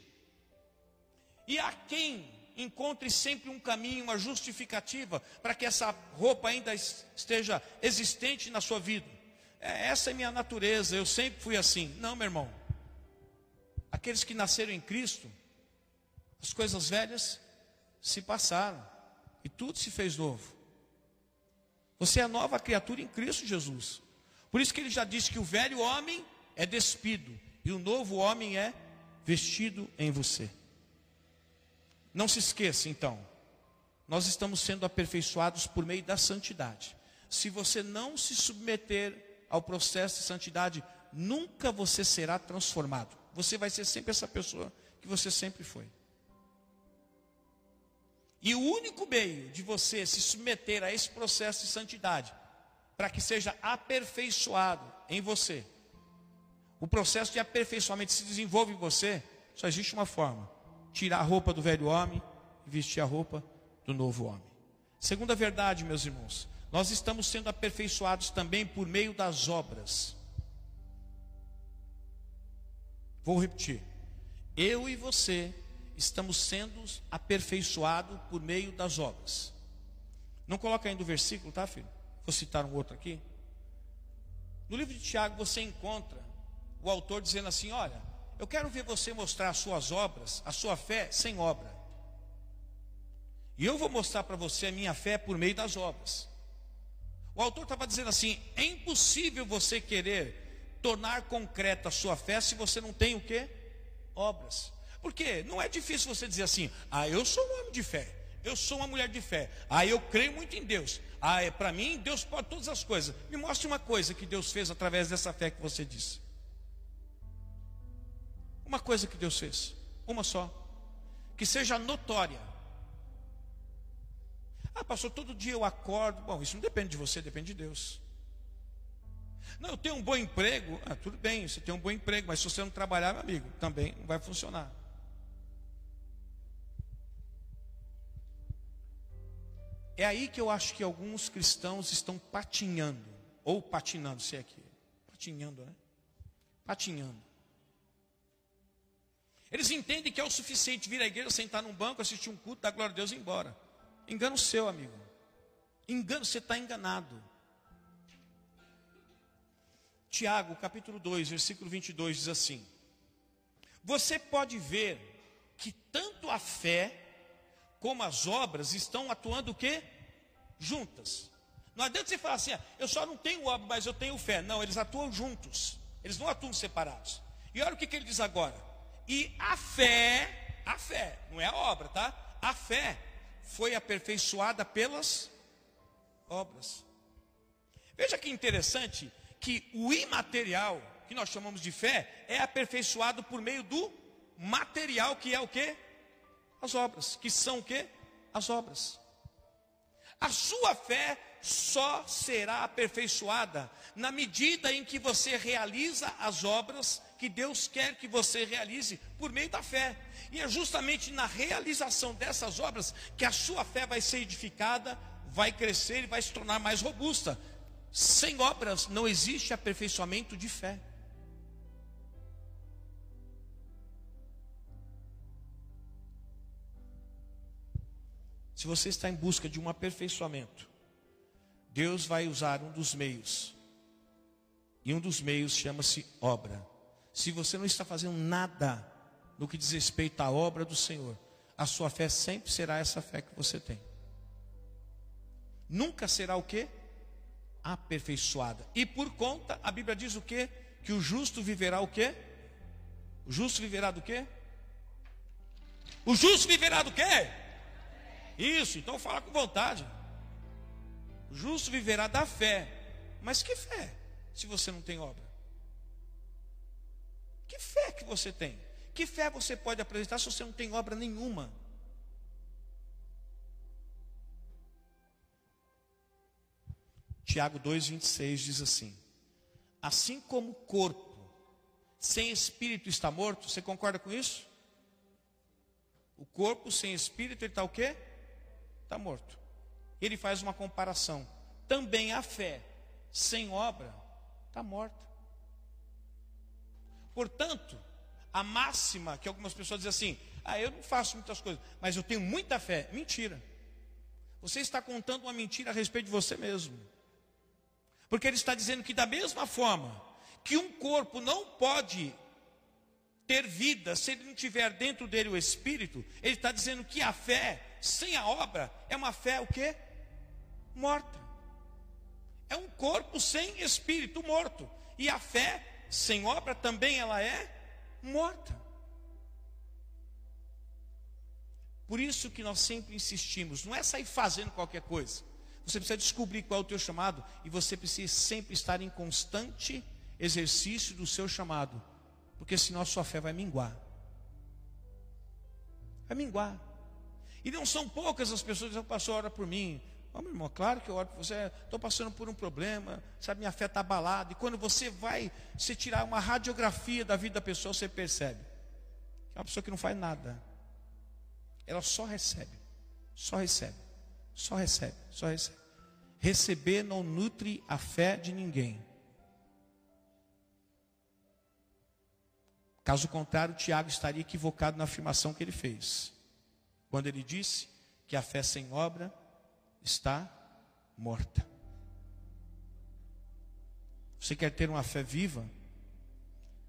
E a quem encontre sempre um caminho, uma justificativa para que essa roupa ainda esteja existente na sua vida. É, essa é minha natureza, eu sempre fui assim. Não, meu irmão. Aqueles que nasceram em Cristo, as coisas velhas se passaram e tudo se fez novo. Você é nova criatura em Cristo Jesus. Por isso que ele já disse que o velho homem é despido e o novo homem é vestido em você. Não se esqueça, então, nós estamos sendo aperfeiçoados por meio da santidade. Se você não se submeter ao processo de santidade, nunca você será transformado. Você vai ser sempre essa pessoa que você sempre foi. E o único meio de você se submeter a esse processo de santidade, para que seja aperfeiçoado em você, o processo de aperfeiçoamento se desenvolve em você, só existe uma forma: tirar a roupa do velho homem e vestir a roupa do novo homem. Segunda verdade, meus irmãos, nós estamos sendo aperfeiçoados também por meio das obras. Vou repetir. Eu e você estamos sendo aperfeiçoados por meio das obras. Não coloca ainda o versículo, tá, filho? Vou citar um outro aqui. No livro de Tiago você encontra o autor dizendo assim: Olha, eu quero ver você mostrar as suas obras, a sua fé sem obra. E eu vou mostrar para você a minha fé por meio das obras. O autor estava dizendo assim: é impossível você querer tornar concreta a sua fé se você não tem o que? Obras. Porque não é difícil você dizer assim: ah, eu sou um homem de fé, eu sou uma mulher de fé, ah, eu creio muito em Deus, ah, é, para mim Deus pode todas as coisas. Me mostre uma coisa que Deus fez através dessa fé que você disse. Uma coisa que Deus fez, uma só, que seja notória. Ah, pastor, todo dia eu acordo. Bom, isso não depende de você, depende de Deus. Não, eu tenho um bom emprego. Ah, tudo bem, você tem um bom emprego, mas se você não trabalhar, meu amigo, também não vai funcionar. É aí que eu acho que alguns cristãos estão patinhando, ou patinando, se é que. Patinhando, né? Patinhando. Eles entendem que é o suficiente vir à igreja, sentar num banco, assistir um culto, dar glória a Deus e ir embora. Engano seu, amigo. Engano, você está enganado. Tiago, capítulo 2, versículo 22 diz assim: Você pode ver que tanto a fé como as obras estão atuando o quê? Juntas. Não adianta você falar assim, ah, eu só não tenho obra, mas eu tenho fé. Não, eles atuam juntos. Eles não atuam separados. E olha o que, que ele diz agora. E a fé, a fé, não é a obra, tá? A fé foi aperfeiçoada pelas obras. Veja que interessante que o imaterial, que nós chamamos de fé, é aperfeiçoado por meio do material, que é o que? As obras. Que são o que? As obras. A sua fé só será aperfeiçoada na medida em que você realiza as obras que Deus quer que você realize por meio da fé. E é justamente na realização dessas obras que a sua fé vai ser edificada, vai crescer e vai se tornar mais robusta. Sem obras não existe aperfeiçoamento de fé. Se você está em busca de um aperfeiçoamento, Deus vai usar um dos meios. E um dos meios chama-se obra. Se você não está fazendo nada no que diz respeito à obra do Senhor, a sua fé sempre será essa fé que você tem. Nunca será o que? Aperfeiçoada. E por conta, a Bíblia diz o que? Que o justo viverá o que? O justo viverá do que? O justo viverá do que? Isso, então fala com vontade. O justo viverá da fé. Mas que fé se você não tem obra? Que fé que você tem? Que fé você pode apresentar se você não tem obra nenhuma? Tiago 2,26 diz assim: Assim como o corpo sem espírito está morto, você concorda com isso? O corpo sem espírito, ele está o quê? Está morto. Ele faz uma comparação. Também a fé sem obra está morta. Portanto, a máxima que algumas pessoas dizem assim: ah, eu não faço muitas coisas, mas eu tenho muita fé. Mentira. Você está contando uma mentira a respeito de você mesmo. Porque ele está dizendo que, da mesma forma que um corpo não pode ter vida se ele não tiver dentro dele o espírito, ele está dizendo que a fé sem a obra é uma fé o quê? Morta. É um corpo sem espírito morto. E a fé sem obra também ela é morta. Por isso que nós sempre insistimos, não é sair fazendo qualquer coisa. Você precisa descobrir qual é o teu chamado e você precisa sempre estar em constante exercício do seu chamado, porque senão a sua fé vai minguar. Vai minguar. E não são poucas as pessoas que dizem, pastor, ora por mim. Oh, meu irmão, claro que eu oro por você, estou passando por um problema, sabe, minha fé está abalada. E quando você vai se tirar uma radiografia da vida da pessoa, você percebe que é uma pessoa que não faz nada. Ela só recebe, só recebe. Só recebe, só recebe. Receber não nutre a fé de ninguém. Caso contrário, Tiago estaria equivocado na afirmação que ele fez. Quando ele disse que a fé sem obra está morta. Você quer ter uma fé viva?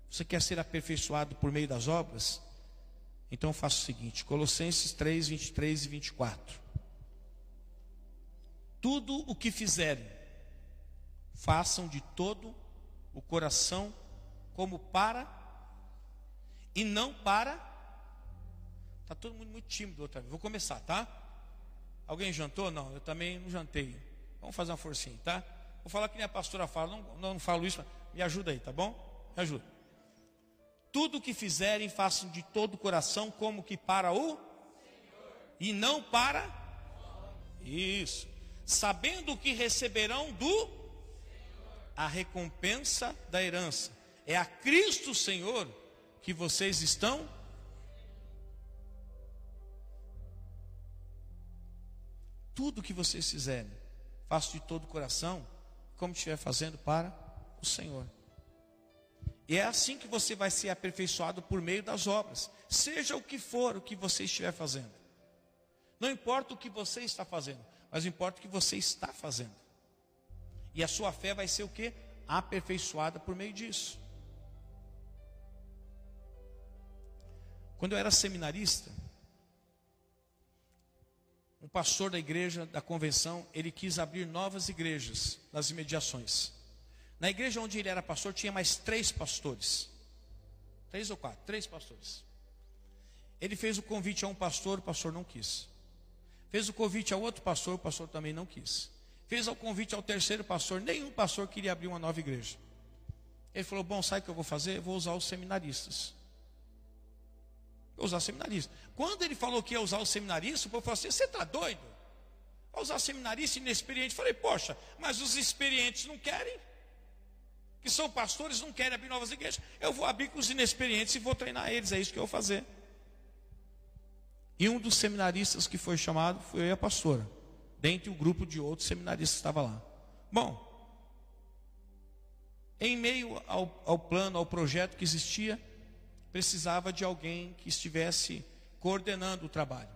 Você quer ser aperfeiçoado por meio das obras? Então faça o seguinte: Colossenses 3, 23 e 24 tudo o que fizerem, façam de todo o coração, como para e não para. Está todo mundo muito tímido outra vez. Vou começar, tá? Alguém jantou? Não, eu também não jantei. Vamos fazer uma forcinha, tá? Vou falar que nem a pastora fala, não, não, falo isso, me ajuda aí, tá bom? Me ajuda. Tudo o que fizerem, façam de todo o coração, como que para o e não para. Isso sabendo que receberão do a recompensa da herança. É a Cristo Senhor que vocês estão tudo que vocês fizerem, faço de todo o coração, como estiver fazendo para o Senhor. E é assim que você vai ser aperfeiçoado por meio das obras, seja o que for o que você estiver fazendo. Não importa o que você está fazendo, mas importa o que você está fazendo. E a sua fé vai ser o que? Aperfeiçoada por meio disso. Quando eu era seminarista, um pastor da igreja, da convenção, ele quis abrir novas igrejas nas imediações. Na igreja onde ele era pastor, tinha mais três pastores. Três ou quatro? Três pastores. Ele fez o convite a um pastor, o pastor não quis. Fez o convite ao outro pastor, o pastor também não quis. Fez o convite ao terceiro pastor, nenhum pastor queria abrir uma nova igreja. Ele falou: Bom, sabe o que eu vou fazer? Eu vou usar os seminaristas. Vou usar seminaristas. Quando ele falou que ia usar os seminaristas, o povo falou assim: Você está doido? Vai usar seminarista inexperiente? Eu falei: Poxa, mas os experientes não querem. Que são pastores, não querem abrir novas igrejas. Eu vou abrir com os inexperientes e vou treinar eles. É isso que eu vou fazer. E um dos seminaristas que foi chamado foi a pastora, dentre o grupo de outros seminaristas que estava lá. Bom, em meio ao, ao plano, ao projeto que existia, precisava de alguém que estivesse coordenando o trabalho.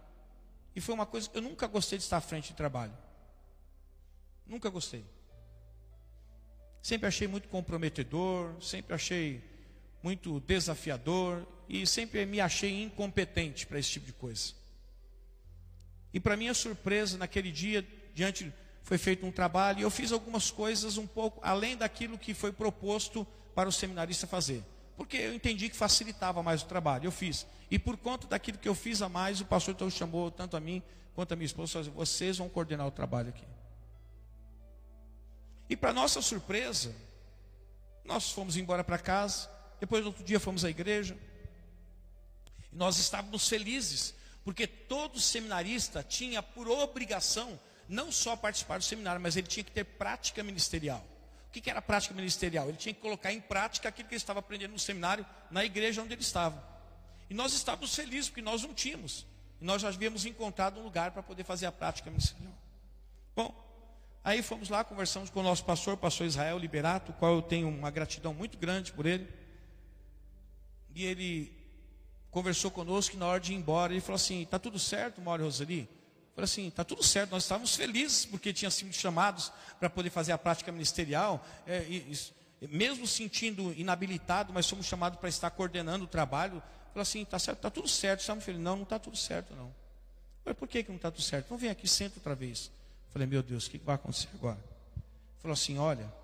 E foi uma coisa, eu nunca gostei de estar à frente de trabalho. Nunca gostei. Sempre achei muito comprometedor, sempre achei muito desafiador e sempre me achei incompetente para esse tipo de coisa. E para minha surpresa, naquele dia, diante foi feito um trabalho e eu fiz algumas coisas um pouco além daquilo que foi proposto para o seminarista fazer. Porque eu entendi que facilitava mais o trabalho, eu fiz. E por conta daquilo que eu fiz a mais, o pastor então chamou tanto a mim quanto a minha esposa, vocês vão coordenar o trabalho aqui. E para nossa surpresa, nós fomos embora para casa, depois outro dia fomos à igreja. E nós estávamos felizes, porque todo seminarista tinha por obrigação não só participar do seminário, mas ele tinha que ter prática ministerial. O que era prática ministerial? Ele tinha que colocar em prática aquilo que ele estava aprendendo no seminário, na igreja onde ele estava. E nós estávamos felizes, porque nós não tínhamos. E nós já havíamos encontrado um lugar para poder fazer a prática ministerial. Bom, aí fomos lá, conversamos com o nosso pastor, pastor Israel Liberato, o qual eu tenho uma gratidão muito grande por ele. E ele conversou conosco na hora de ir embora, ele falou assim: está tudo certo, Mauro e Rosali? Eu falei assim: está tudo certo, nós estávamos felizes porque tínhamos sido chamados para poder fazer a prática ministerial. É, mesmo sentindo inabilitado, mas somos chamados para estar coordenando o trabalho. Falou assim, está certo, está tudo certo. Estamos felizes. Não, não está tudo certo, não. Falei, por que, que não está tudo certo? Então vem aqui, senta outra vez. Falei, meu Deus, o que, vai acontecer agora? Falou assim, olha.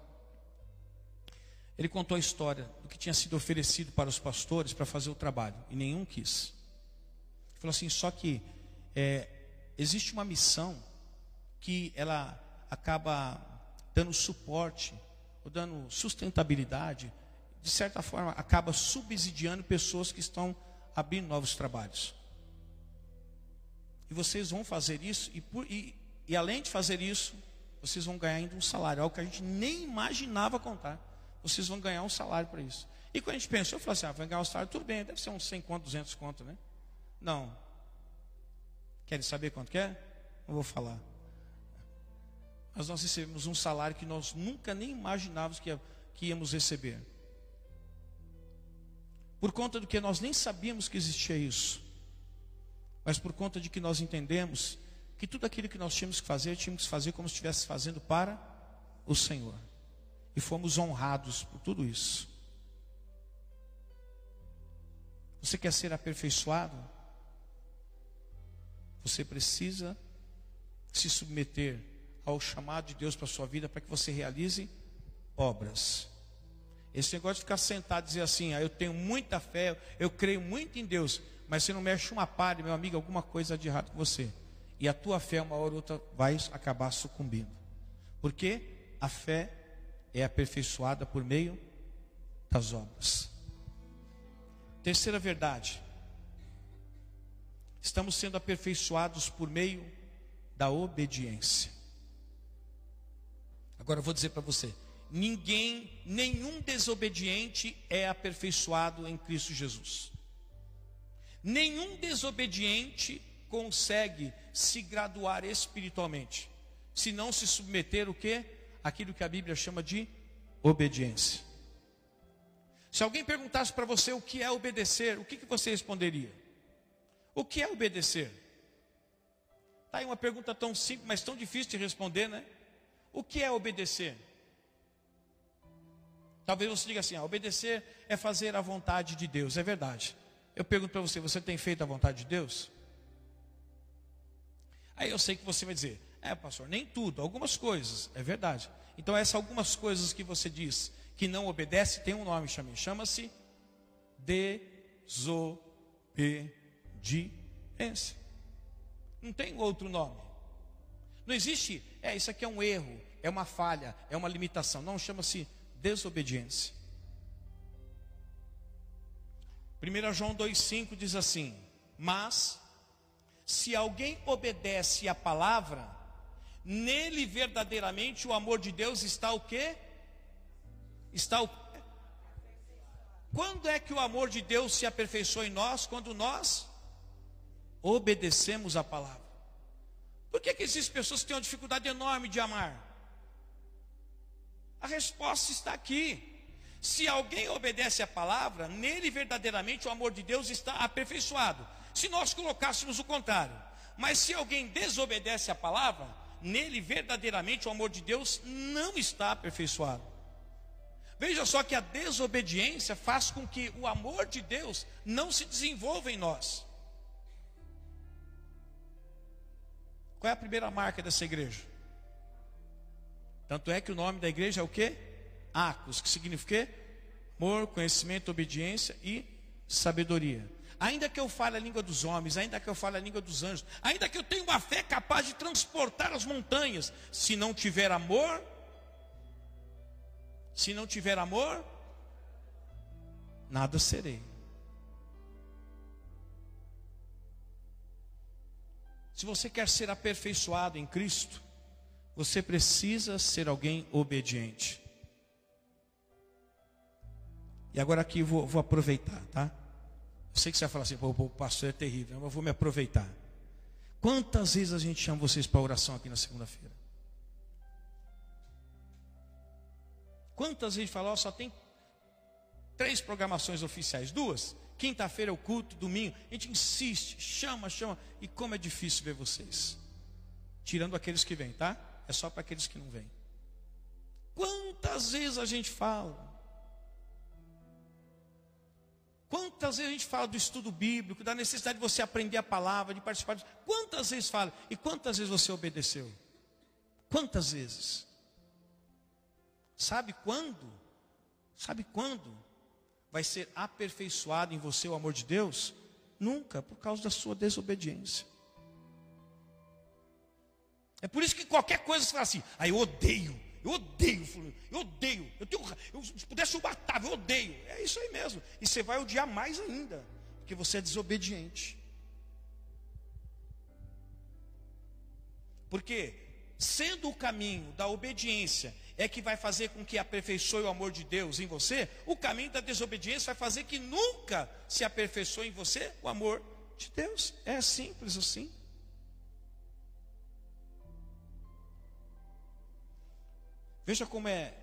Ele contou a história do que tinha sido oferecido para os pastores para fazer o trabalho. E nenhum quis. Ele falou assim, só que é, existe uma missão que ela acaba dando suporte, ou dando sustentabilidade de certa forma, acaba subsidiando pessoas que estão abrindo novos trabalhos. E vocês vão fazer isso, e, por, e, e além de fazer isso, vocês vão ganhar ainda um salário, algo que a gente nem imaginava contar. Vocês vão ganhar um salário para isso. E quando a gente pensou, eu falei assim: ah, vai ganhar um salário, tudo bem, deve ser uns 100 conto, 200 conto, né? Não. Querem saber quanto que é? Não vou falar. Mas nós recebemos um salário que nós nunca nem imaginávamos que, que íamos receber por conta do que nós nem sabíamos que existia isso, mas por conta de que nós entendemos que tudo aquilo que nós tínhamos que fazer, tínhamos que fazer como se estivesse fazendo para o Senhor, e fomos honrados por tudo isso. Você quer ser aperfeiçoado? Você precisa se submeter ao chamado de Deus para a sua vida para que você realize obras. Esse negócio de ficar sentado e dizer assim, ah, eu tenho muita fé, eu creio muito em Deus, mas você não mexe uma palha, meu amigo, alguma coisa de errado com você. E a tua fé, uma hora ou outra, vai acabar sucumbindo. Porque a fé é aperfeiçoada por meio das obras. Terceira verdade. Estamos sendo aperfeiçoados por meio da obediência. Agora eu vou dizer para você, ninguém, nenhum desobediente é aperfeiçoado em Cristo Jesus. Nenhum desobediente consegue se graduar espiritualmente, se não se submeter o que? Aquilo que a Bíblia chama de obediência. Se alguém perguntasse para você o que é obedecer, o que, que você responderia? O que é obedecer? Está aí uma pergunta tão simples, mas tão difícil de responder, né? O que é obedecer? Talvez você diga assim: ah, obedecer é fazer a vontade de Deus. É verdade. Eu pergunto para você: você tem feito a vontade de Deus? Aí eu sei que você vai dizer: é, pastor, nem tudo, algumas coisas. É verdade. Então, essas algumas coisas que você diz que não obedece, tem um nome, chama-se desobediência. Não tem outro nome. Não existe, é, isso aqui é um erro, é uma falha, é uma limitação. Não, chama-se desobediência. 1 João 2,5 diz assim: Mas, se alguém obedece à palavra, nele verdadeiramente o amor de Deus está o quê? Está o Quando é que o amor de Deus se aperfeiçoa em nós? Quando nós obedecemos a palavra. Por que, que existem pessoas que têm uma dificuldade enorme de amar? A resposta está aqui. Se alguém obedece à palavra, nele verdadeiramente o amor de Deus está aperfeiçoado. Se nós colocássemos o contrário, mas se alguém desobedece à palavra, nele verdadeiramente o amor de Deus não está aperfeiçoado. Veja só que a desobediência faz com que o amor de Deus não se desenvolva em nós. Qual é a primeira marca dessa igreja? Tanto é que o nome da igreja é o quê? Acos, que significa Amor, conhecimento, obediência e sabedoria. Ainda que eu fale a língua dos homens, ainda que eu fale a língua dos anjos, ainda que eu tenha uma fé capaz de transportar as montanhas, se não tiver amor, se não tiver amor, nada serei. Se você quer ser aperfeiçoado em Cristo, você precisa ser alguém obediente. E agora aqui vou, vou aproveitar, tá? Sei que você vai falar assim, pô, o pastor é terrível, mas eu vou me aproveitar. Quantas vezes a gente chama vocês para oração aqui na segunda-feira? Quantas vezes fala, ó, só tem três programações oficiais, duas. Quinta-feira é o culto, domingo. A gente insiste, chama, chama. E como é difícil ver vocês. Tirando aqueles que vêm, tá? É só para aqueles que não vêm. Quantas vezes a gente fala? Quantas vezes a gente fala do estudo bíblico, da necessidade de você aprender a palavra, de participar disso? Quantas vezes fala? E quantas vezes você obedeceu? Quantas vezes? Sabe quando? Sabe quando vai ser aperfeiçoado em você o amor de Deus? Nunca, por causa da sua desobediência. É por isso que qualquer coisa você fala assim, ah, eu odeio, eu odeio, eu odeio, eu tenho, eu, se pudesse eu matava, eu odeio. É isso aí mesmo. E você vai odiar mais ainda, porque você é desobediente. Porque sendo o caminho da obediência é que vai fazer com que aperfeiçoe o amor de Deus em você, o caminho da desobediência vai fazer que nunca se aperfeiçoe em você o amor de Deus. É simples assim. Veja como é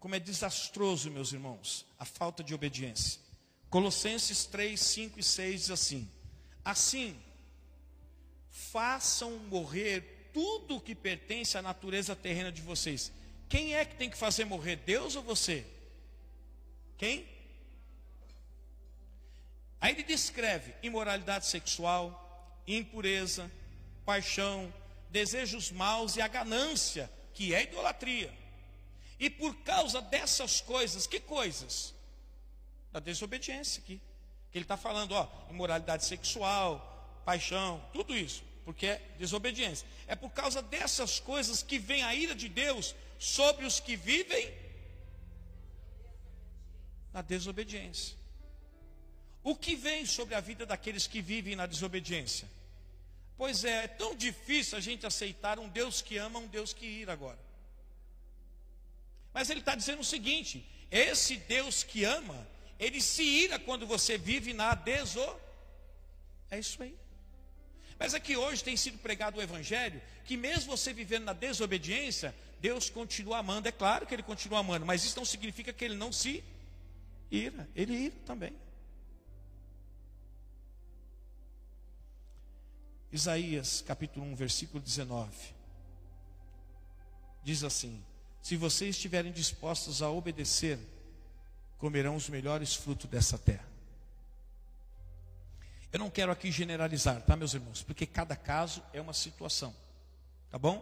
como é desastroso, meus irmãos, a falta de obediência. Colossenses 3, 5 e 6 diz assim: Assim, façam morrer tudo o que pertence à natureza terrena de vocês quem é que tem que fazer morrer, Deus ou você? Quem? Aí ele descreve imoralidade sexual, impureza, paixão, desejos maus e a ganância, que é idolatria. E por causa dessas coisas, que coisas? Da desobediência aqui. Que ele está falando, ó, imoralidade sexual, paixão, tudo isso, porque é desobediência. É por causa dessas coisas que vem a ira de Deus sobre os que vivem na desobediência. O que vem sobre a vida daqueles que vivem na desobediência? Pois é, é tão difícil a gente aceitar um Deus que ama, um Deus que ira agora. Mas ele está dizendo o seguinte: esse Deus que ama, ele se ira quando você vive na desobediência. É isso aí. Mas aqui hoje tem sido pregado o Evangelho, que mesmo você vivendo na desobediência, Deus continua amando. É claro que Ele continua amando, mas isso não significa que Ele não se ira. Ele ira também. Isaías capítulo 1, versículo 19. Diz assim: Se vocês estiverem dispostos a obedecer, comerão os melhores frutos dessa terra. Eu não quero aqui generalizar, tá, meus irmãos? Porque cada caso é uma situação, tá bom?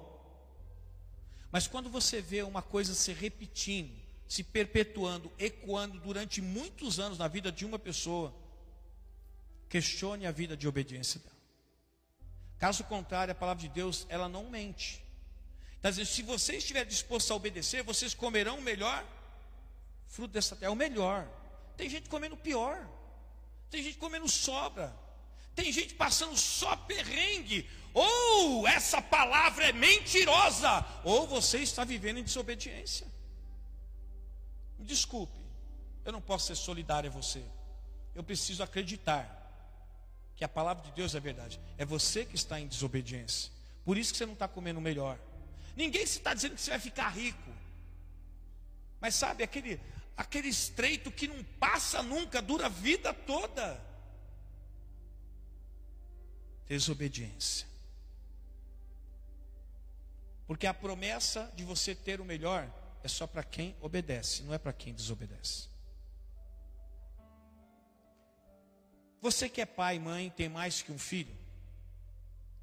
Mas quando você vê uma coisa se repetindo, se perpetuando, ecoando durante muitos anos na vida de uma pessoa, questione a vida de obediência dela. Caso contrário, a palavra de Deus, ela não mente. Está dizendo, se você estiver disposto a obedecer, vocês comerão o melhor fruto dessa terra, o melhor. Tem gente comendo pior. Tem gente comendo sobra. Tem gente passando só perrengue. Ou essa palavra é mentirosa, ou você está vivendo em desobediência. Me desculpe, eu não posso ser solidário a você. Eu preciso acreditar que a palavra de Deus é verdade. É você que está em desobediência. Por isso que você não está comendo melhor. Ninguém está dizendo que você vai ficar rico. Mas sabe, aquele, aquele estreito que não passa nunca, dura a vida toda desobediência. Porque a promessa de você ter o melhor é só para quem obedece, não é para quem desobedece. Você que é pai, mãe, tem mais que um filho,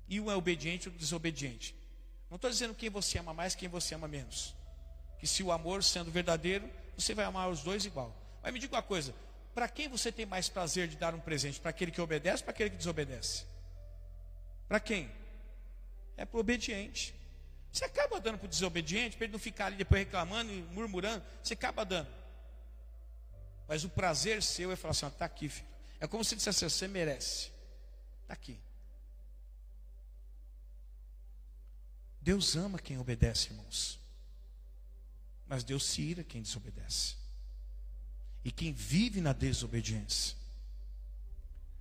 e um é obediente ou desobediente. Não estou dizendo quem você ama mais, quem você ama menos. Que se o amor sendo verdadeiro, você vai amar os dois igual. Mas me diga uma coisa: para quem você tem mais prazer de dar um presente? Para aquele que obedece ou para aquele que desobedece? Para quem? É para o obediente. Você acaba dando para o desobediente, para ele não ficar ali depois reclamando e murmurando, você acaba dando. Mas o prazer seu é falar assim: está aqui, filho. É como se dissesse: você merece. Está aqui. Deus ama quem obedece, irmãos. Mas Deus se ira quem desobedece. E quem vive na desobediência.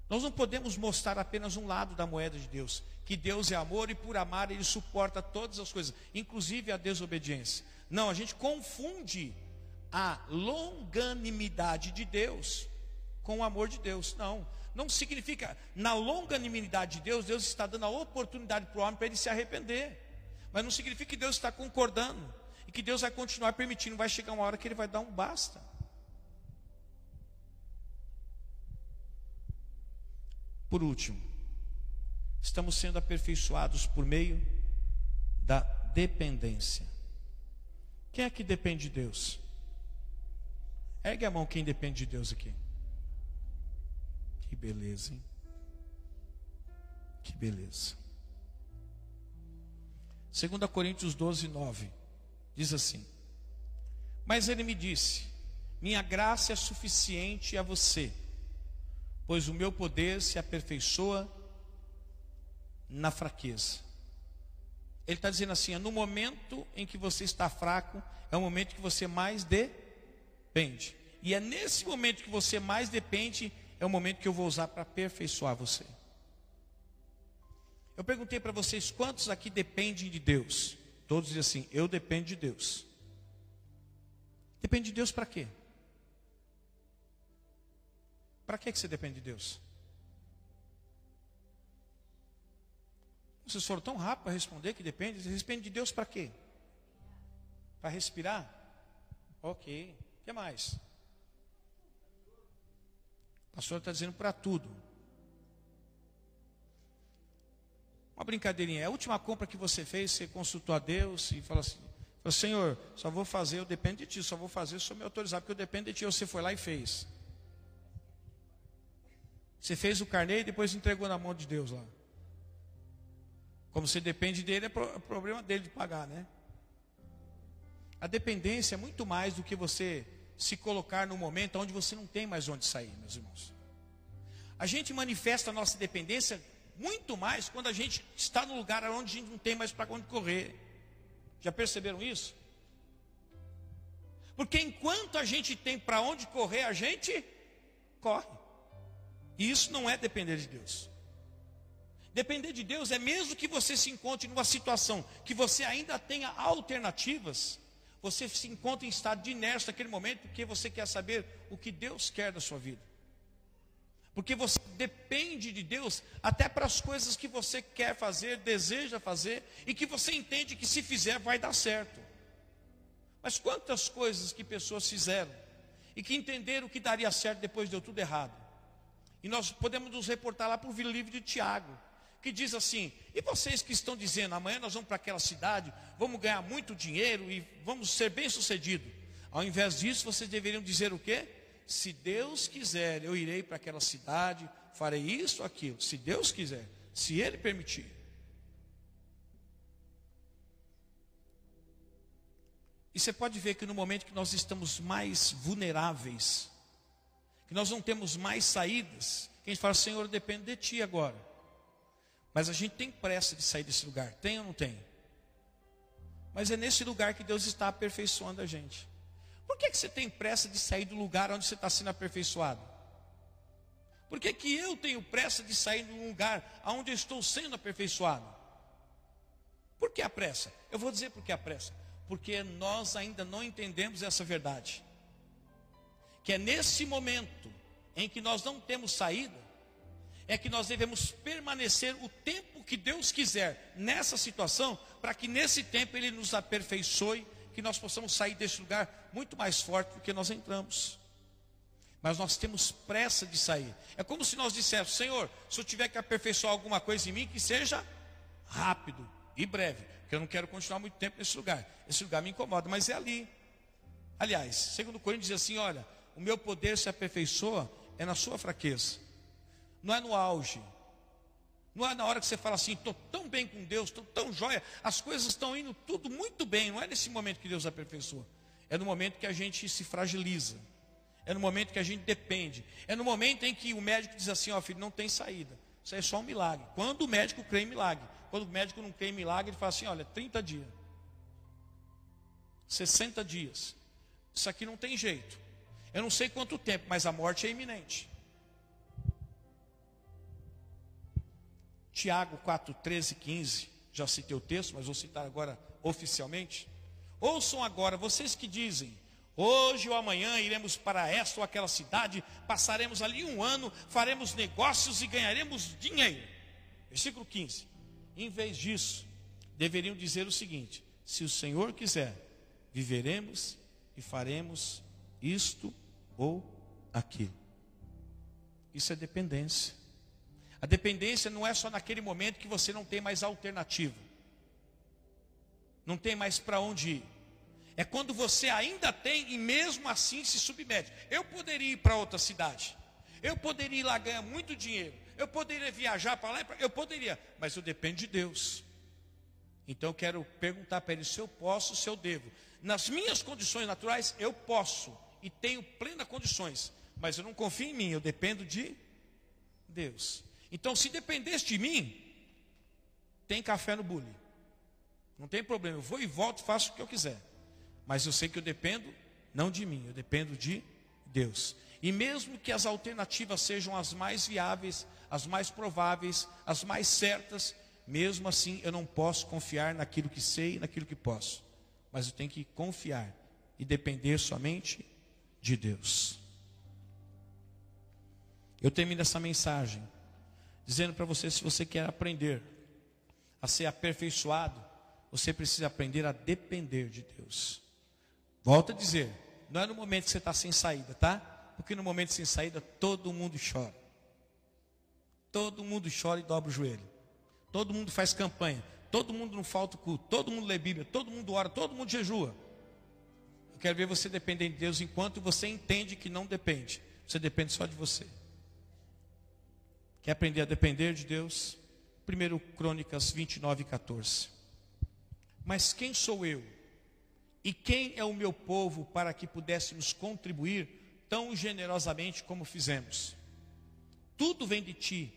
Nós não podemos mostrar apenas um lado da moeda de Deus, que Deus é amor e por amar ele suporta todas as coisas, inclusive a desobediência. Não, a gente confunde a longanimidade de Deus com o amor de Deus. Não, não significa, na longanimidade de Deus, Deus está dando a oportunidade para o homem para ele se arrepender. Mas não significa que Deus está concordando e que Deus vai continuar permitindo. Vai chegar uma hora que ele vai dar um basta. Por último, estamos sendo aperfeiçoados por meio da dependência. Quem é que depende de Deus? Ergue a mão quem depende de Deus aqui. Que beleza, hein? Que beleza. 2 Coríntios 12, 9 diz assim: Mas ele me disse: Minha graça é suficiente a você, pois o meu poder se aperfeiçoa na fraqueza. Ele está dizendo assim: é no momento em que você está fraco, é o momento que você mais depende. E é nesse momento que você mais depende, é o momento que eu vou usar para aperfeiçoar você. Eu perguntei para vocês quantos aqui dependem de Deus? Todos dizem assim: eu dependo de Deus. Depende de Deus para quê? Para que você depende de Deus? Vocês foram tão rápido para responder que depende. Depende de Deus para quê? Para respirar? Ok. O que mais? O pastor está dizendo para tudo. Brincadeirinha. É a última compra que você fez, você consultou a Deus e falou assim: Senhor, só vou fazer, eu dependo de ti, só vou fazer se me autorizar, porque eu dependo de ti. Você foi lá e fez. Você fez o carneiro e depois entregou na mão de Deus lá. Como você depende dele, é, é problema dele de pagar, né? A dependência é muito mais do que você se colocar no momento onde você não tem mais onde sair, meus irmãos. A gente manifesta a nossa dependência muito mais quando a gente está no lugar onde a gente não tem mais para onde correr. Já perceberam isso? Porque enquanto a gente tem para onde correr, a gente corre. E isso não é depender de Deus. Depender de Deus é mesmo que você se encontre numa situação que você ainda tenha alternativas, você se encontra em estado de inércia naquele momento, porque você quer saber o que Deus quer da sua vida. Porque você depende de Deus até para as coisas que você quer fazer, deseja fazer e que você entende que se fizer vai dar certo. Mas quantas coisas que pessoas fizeram e que entenderam que daria certo depois deu tudo errado. E nós podemos nos reportar lá para o livro de Tiago, que diz assim: e vocês que estão dizendo, amanhã nós vamos para aquela cidade, vamos ganhar muito dinheiro e vamos ser bem-sucedidos. Ao invés disso, vocês deveriam dizer o quê? Se Deus quiser, eu irei para aquela cidade, farei isso, aquilo, se Deus quiser, se Ele permitir. E você pode ver que no momento que nós estamos mais vulneráveis, que nós não temos mais saídas, que a gente fala, Senhor, depende de Ti agora. Mas a gente tem pressa de sair desse lugar, tem ou não tem? Mas é nesse lugar que Deus está aperfeiçoando a gente. Por que, que você tem pressa de sair do lugar onde você está sendo aperfeiçoado? Por que, que eu tenho pressa de sair do lugar onde eu estou sendo aperfeiçoado? Por que a pressa? Eu vou dizer por que a pressa. Porque nós ainda não entendemos essa verdade. Que é nesse momento em que nós não temos saída, é que nós devemos permanecer o tempo que Deus quiser nessa situação, para que nesse tempo Ele nos aperfeiçoe que nós possamos sair desse lugar muito mais forte do que nós entramos. Mas nós temos pressa de sair. É como se nós disséssemos: Senhor, se eu tiver que aperfeiçoar alguma coisa em mim, que seja rápido e breve, porque eu não quero continuar muito tempo nesse lugar. Esse lugar me incomoda, mas é ali. Aliás, segundo Coríntios diz assim: olha, o meu poder se aperfeiçoa é na sua fraqueza, não é no auge. Não é na hora que você fala assim, estou tão bem com Deus, estou tão jóia, as coisas estão indo tudo muito bem. Não é nesse momento que Deus aperfeiçoa. É no momento que a gente se fragiliza. É no momento que a gente depende. É no momento em que o médico diz assim, ó oh, filho, não tem saída. Isso é só um milagre. Quando o médico crê em milagre. Quando o médico não crê em milagre, ele fala assim, olha, 30 dias. 60 dias. Isso aqui não tem jeito. Eu não sei quanto tempo, mas a morte é iminente. Tiago 4, 13 15. Já citei o texto, mas vou citar agora oficialmente. Ouçam agora, vocês que dizem, hoje ou amanhã iremos para esta ou aquela cidade, passaremos ali um ano, faremos negócios e ganharemos dinheiro. Versículo 15. Em vez disso, deveriam dizer o seguinte: se o Senhor quiser, viveremos e faremos isto ou aquilo. Isso é dependência. A dependência não é só naquele momento que você não tem mais alternativa, não tem mais para onde ir. É quando você ainda tem e mesmo assim se submete. Eu poderia ir para outra cidade, eu poderia ir lá ganhar muito dinheiro, eu poderia viajar para lá, eu poderia, mas eu dependo de Deus. Então eu quero perguntar para ele se eu posso, se eu devo. Nas minhas condições naturais, eu posso e tenho plenas condições, mas eu não confio em mim, eu dependo de Deus. Então, se dependesse de mim, tem café no bule. Não tem problema, eu vou e volto, faço o que eu quiser. Mas eu sei que eu dependo não de mim, eu dependo de Deus. E mesmo que as alternativas sejam as mais viáveis, as mais prováveis, as mais certas, mesmo assim eu não posso confiar naquilo que sei e naquilo que posso. Mas eu tenho que confiar e depender somente de Deus. Eu termino essa mensagem dizendo para você: se você quer aprender a ser aperfeiçoado, você precisa aprender a depender de Deus. Volto a dizer, não é no momento que você está sem saída, tá? Porque no momento sem saída todo mundo chora. Todo mundo chora e dobra o joelho. Todo mundo faz campanha. Todo mundo não falta o culto. Todo mundo lê Bíblia. Todo mundo ora. Todo mundo jejua. Eu quero ver você depender de Deus enquanto você entende que não depende. Você depende só de você. Quer aprender a depender de Deus? 1 Crônicas 29, 14. Mas quem sou eu? E quem é o meu povo para que pudéssemos contribuir tão generosamente como fizemos? Tudo vem de ti,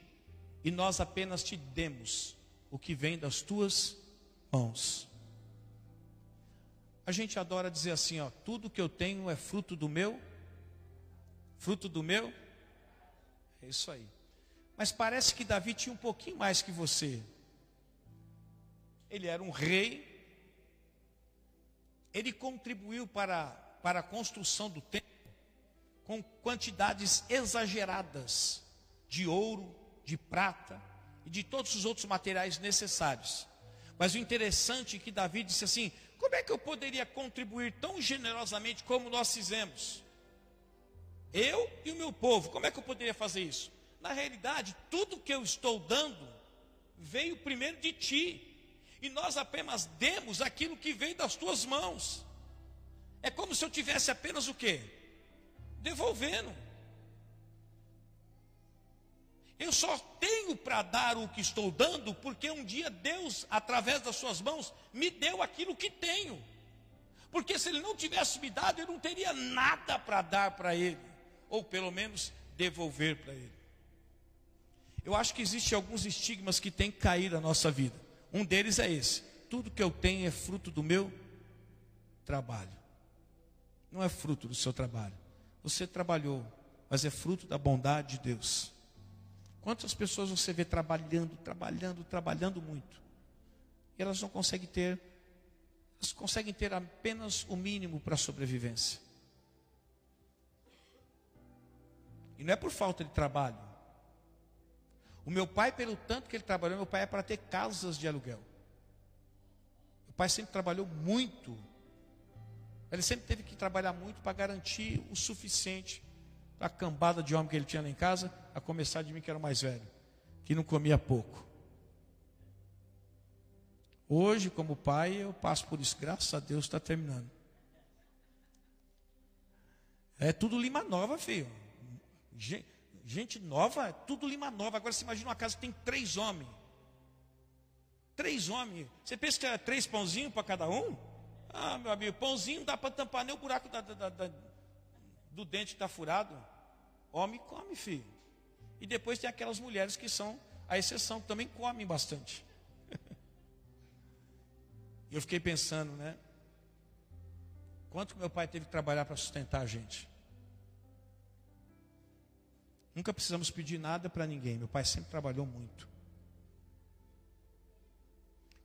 e nós apenas te demos o que vem das tuas mãos. A gente adora dizer assim, ó, tudo que eu tenho é fruto do meu, fruto do meu, é isso aí. Mas parece que Davi tinha um pouquinho mais que você. Ele era um rei. Ele contribuiu para, para a construção do templo com quantidades exageradas de ouro, de prata e de todos os outros materiais necessários. Mas o interessante é que Davi disse assim: como é que eu poderia contribuir tão generosamente como nós fizemos? Eu e o meu povo, como é que eu poderia fazer isso? Na realidade, tudo que eu estou dando veio primeiro de ti. E nós apenas demos aquilo que veio das tuas mãos. É como se eu tivesse apenas o quê? Devolvendo. Eu só tenho para dar o que estou dando porque um dia Deus, através das suas mãos, me deu aquilo que tenho. Porque se Ele não tivesse me dado, eu não teria nada para dar para Ele, ou pelo menos devolver para Ele. Eu acho que existem alguns estigmas que têm que cair na nossa vida. Um deles é esse: tudo que eu tenho é fruto do meu trabalho. Não é fruto do seu trabalho. Você trabalhou, mas é fruto da bondade de Deus. Quantas pessoas você vê trabalhando, trabalhando, trabalhando muito, e elas não conseguem ter, elas conseguem ter apenas o mínimo para a sobrevivência. E não é por falta de trabalho, o meu pai, pelo tanto que ele trabalhou, meu pai é para ter casas de aluguel. Meu pai sempre trabalhou muito. Ele sempre teve que trabalhar muito para garantir o suficiente para a cambada de homem que ele tinha lá em casa, a começar de mim que era o mais velho, que não comia pouco. Hoje, como pai, eu passo por isso. Graças a Deus está terminando. É tudo Lima Nova, filho. Gente nova, é tudo Lima Nova. Agora você imagina uma casa que tem três homens. Três homens. Você pensa que é três pãozinhos para cada um? Ah, meu amigo, pãozinho dá para tampar nem o buraco da, da, da, do dente que está furado. Homem come, filho. E depois tem aquelas mulheres que são a exceção, que também comem bastante. [LAUGHS] Eu fiquei pensando, né? Quanto meu pai teve que trabalhar para sustentar a gente? Nunca precisamos pedir nada para ninguém. Meu pai sempre trabalhou muito.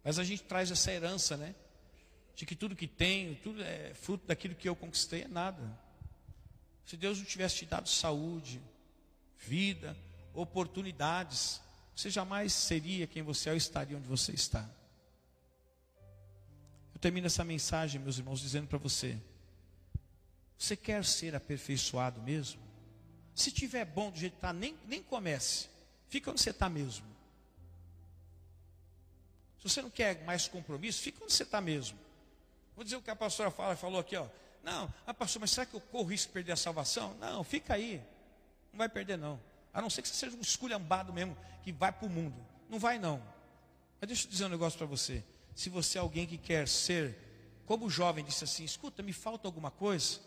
Mas a gente traz essa herança, né? De que tudo que tenho, tudo é fruto daquilo que eu conquistei, é nada. Se Deus não tivesse te dado saúde, vida, oportunidades, você jamais seria quem você é ou estaria onde você está. Eu termino essa mensagem, meus irmãos, dizendo para você: você quer ser aperfeiçoado mesmo? Se tiver bom do jeito que está, nem, nem comece. Fica onde você está mesmo. Se você não quer mais compromisso, fica onde você está mesmo. Vou dizer o que a pastora fala, falou aqui, ó. Não, ah, pastor, mas será que eu corro risco de perder a salvação? Não, fica aí. Não vai perder, não. A não ser que você seja um esculhambado mesmo, que vai para o mundo. Não vai, não. Mas deixa eu dizer um negócio para você. Se você é alguém que quer ser, como o jovem disse assim, escuta, me falta alguma coisa.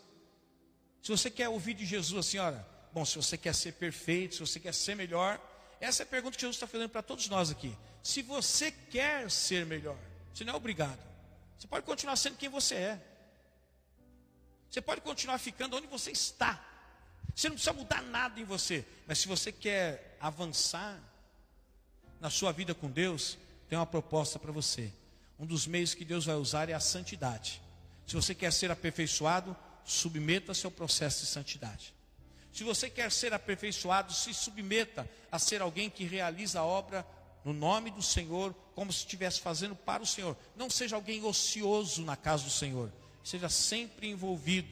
Se você quer ouvir de Jesus assim, olha, Bom, se você quer ser perfeito, se você quer ser melhor, essa é a pergunta que Jesus está fazendo para todos nós aqui. Se você quer ser melhor, você não é obrigado. Você pode continuar sendo quem você é. Você pode continuar ficando onde você está. Você não precisa mudar nada em você. Mas se você quer avançar na sua vida com Deus, tem uma proposta para você. Um dos meios que Deus vai usar é a santidade. Se você quer ser aperfeiçoado, submeta-se ao processo de santidade. Se você quer ser aperfeiçoado, se submeta a ser alguém que realiza a obra no nome do Senhor, como se estivesse fazendo para o Senhor. Não seja alguém ocioso na casa do Senhor. Seja sempre envolvido.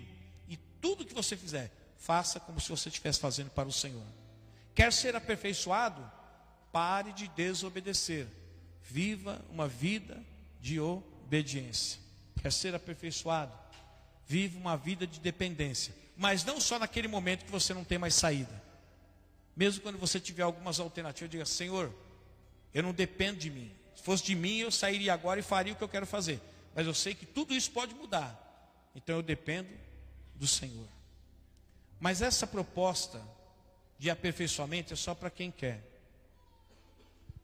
E tudo que você fizer, faça como se você estivesse fazendo para o Senhor. Quer ser aperfeiçoado? Pare de desobedecer. Viva uma vida de obediência. Quer ser aperfeiçoado? Viva uma vida de dependência mas não só naquele momento que você não tem mais saída. Mesmo quando você tiver algumas alternativas, diga: Senhor, eu não dependo de mim. Se fosse de mim, eu sairia agora e faria o que eu quero fazer. Mas eu sei que tudo isso pode mudar. Então eu dependo do Senhor. Mas essa proposta de aperfeiçoamento é só para quem quer.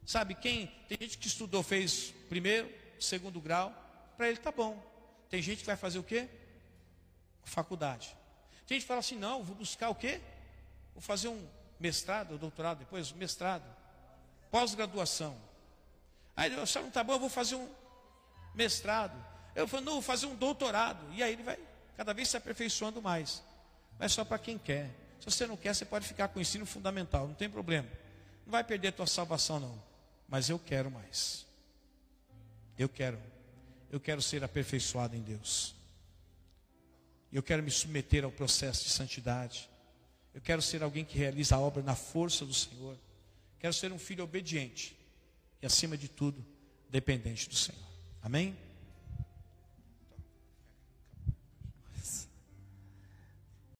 Sabe, quem tem gente que estudou, fez primeiro, segundo grau, para ele tá bom. Tem gente que vai fazer o quê? Faculdade. Tem gente que fala assim, não, vou buscar o quê? Vou fazer um mestrado, doutorado, depois mestrado, pós-graduação. Aí ele fala, não está bom, eu vou fazer um mestrado. Eu falo, não, vou fazer um doutorado. E aí ele vai cada vez se aperfeiçoando mais. Mas só para quem quer. Se você não quer, você pode ficar com o ensino fundamental, não tem problema. Não vai perder a tua salvação, não. Mas eu quero mais. Eu quero. Eu quero ser aperfeiçoado em Deus. Eu quero me submeter ao processo de santidade. Eu quero ser alguém que realiza a obra na força do Senhor. Quero ser um filho obediente e, acima de tudo, dependente do Senhor. Amém?